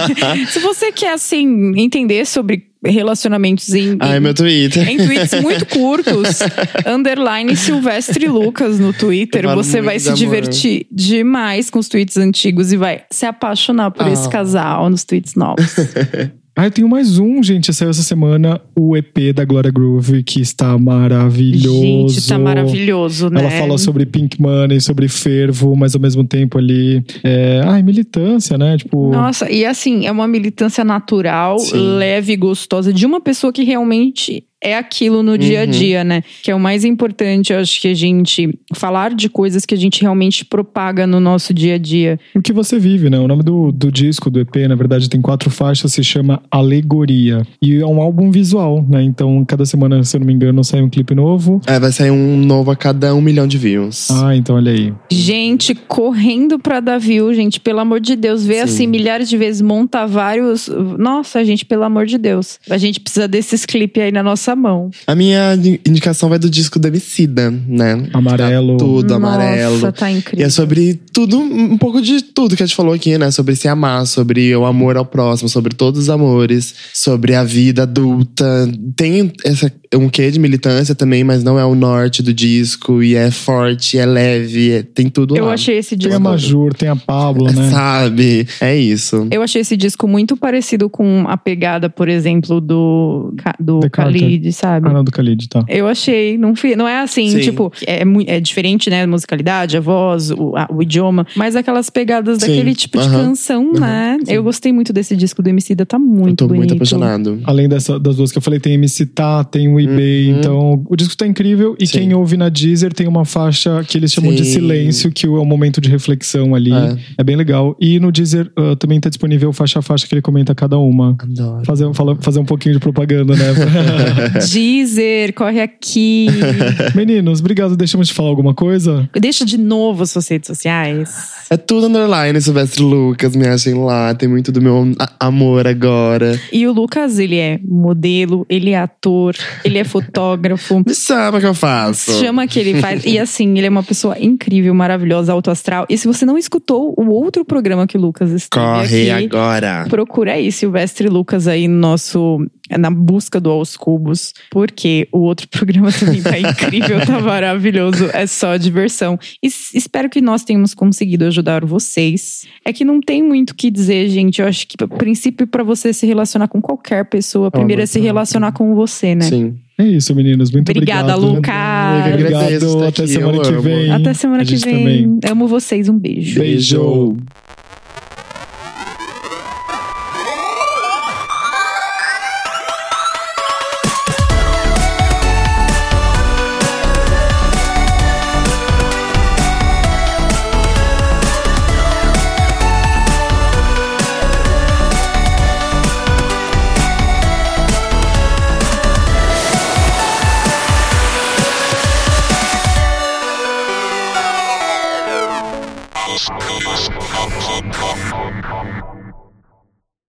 Se você quer, assim, entender sobre relacionamentos em, Ai, em, meu Twitter. em tweets muito curtos, underline Silvestre Lucas no Twitter, você vai se de amor. divertir demais com os tweets antigos e vai se apaixonar por esse Ah. casal nos tweets novos. Ah, eu tenho mais um, gente. Saiu essa semana o EP da Gloria Groove, que está maravilhoso. Gente, tá maravilhoso, né? Ela fala sobre Pink Money, sobre fervo, mas ao mesmo tempo ali. É, ai, militância, né? Tipo. Nossa, e assim, é uma militância natural, Sim. leve e gostosa de uma pessoa que realmente é aquilo no dia a Uhum. dia, né? Que é o mais importante, eu acho que a gente falar de coisas que a gente realmente propaga no nosso dia a dia. O que você vive, né? O nome do, do disco, do EP, na verdade, tem quatro faixas, se chama Alegoria. E é um álbum visual, né? Então, cada semana, se eu não me engano, sai um clipe novo. É, vai sair um novo a cada um milhão de views. Ah, então olha aí. Gente, correndo pra dar view, gente, pelo amor de Deus, ver Sim. assim milhares de vezes, monta vários. Nossa, gente, pelo amor de Deus. A gente precisa desses clipes aí na nossa mão. A minha indi- indicação vai do disco do Emicida, né? Amarelo. Tudo amarelo. Nossa, tá E incrível. é sobre tudo, um pouco de tudo que a gente falou aqui, né? Sobre se amar, sobre o amor ao próximo, sobre todos os amores, sobre a vida adulta. Tem essa, um quê de militância também, mas não é o norte do disco. E é forte, é leve, é- tem tudo Eu lá. achei esse Tem a disco. Majur, tem a Pablo, né? Sabe? É isso. Eu achei esse disco muito parecido com a pegada, por exemplo, do, do Khalid, Khalid, sabe? Ah, não, do Khalid, tá. Eu achei, não, não é assim, Sim. tipo, é, é diferente, né? A musicalidade, a voz, o, a- o idioma, mas aquelas pegadas Sim, daquele tipo de aham, canção, né? sim. Eu gostei muito desse disco do MC da, tá Eu muito tô bonito. muito apaixonado. Além dessa, das duas que eu falei, tem MC Tá, tem o eBay. Uhum. Então, o disco tá incrível. E Sim. quem ouve na Deezer tem uma faixa que eles chamam de silêncio, que é um momento de reflexão ali. É. É, bem legal. E no Deezer ah, também tá disponível faixa a faixa que ele comenta cada uma. Adoro. Fazer, fala- fazer um pouquinho de propaganda, né? Deezer, corre aqui. Meninos, obrigado. Deixamos de falar alguma coisa? Deixa de novo as suas redes sociais. É tudo underline, Silvestre Lucas, me achem lá. Tem muito do meu amor agora. E o Lucas, ele é modelo, ele é ator, ele é fotógrafo. Me chama que eu faço. Chama que ele faz. E assim, ele é uma pessoa incrível, maravilhosa, alto astral. E se você não escutou o outro programa que o Lucas esteve Corre aqui, agora. procura aí Silvestre Lucas aí no nosso na busca do Aos Cubos, porque o outro programa também tá incrível, tá maravilhoso, é só diversão. E espero que nós tenhamos conseguido ajudar vocês. É que não tem muito o que dizer, gente. Eu acho que o princípio para você se relacionar com qualquer pessoa, primeiro é se muito relacionar com você, né? Sim. É isso, meninos. Muito Obrigada, obrigado. Lucas. Eu agradeço Obrigado. estar Até semana que vem. Até semana A que vem. também. Amo vocês, um beijo. Beijo.